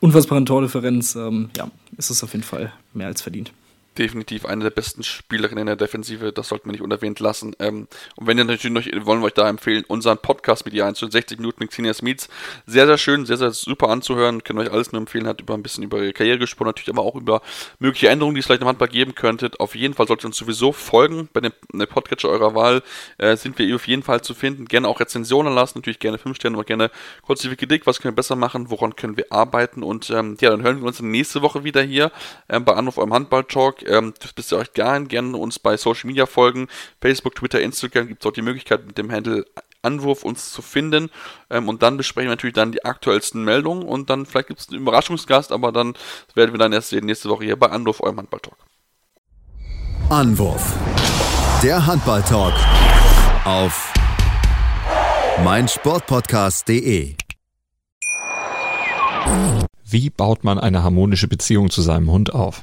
unfassbaren Tordifferenz, ähm, ja, ist es auf jeden Fall mehr als verdient definitiv eine der besten Spielerinnen in der Defensive, das sollten wir nicht unerwähnt lassen. Ähm, und wenn ihr natürlich noch, wollen wir euch da empfehlen, unseren Podcast mit ihr 60 Minuten mit Xenia Smits, sehr, sehr schön, sehr, sehr super anzuhören, können euch alles nur empfehlen, hat über ein bisschen über ihre Karriere gesprochen, natürlich aber auch über mögliche Änderungen, die es vielleicht im Handball geben könnte. Auf jeden Fall solltet ihr uns sowieso folgen, bei dem, Podcatcher eurer Wahl. Äh, sind wir auf jeden Fall zu finden, gerne auch Rezensionen lassen, natürlich gerne 5 Sterne, aber gerne kurz die Kritik, was können wir besser machen, woran können wir arbeiten. Und ähm, ja, dann hören wir uns nächste Woche wieder hier äh, bei Anruf eurem Handball-Talk ähm, dürft ihr euch gerne, gerne uns bei Social Media folgen. Facebook, Twitter, Instagram gibt es auch die Möglichkeit mit dem Handle Anwurf uns zu finden. Ähm, und dann besprechen wir natürlich dann die aktuellsten Meldungen und dann vielleicht gibt es einen Überraschungsgast, aber dann werden wir dann erst sehen nächste Woche hier bei Anwurf, eurem Handball-Talk. Anwurf. Der Handball-Talk auf meinsportpodcast.de. Wie baut man eine harmonische Beziehung zu seinem Hund auf?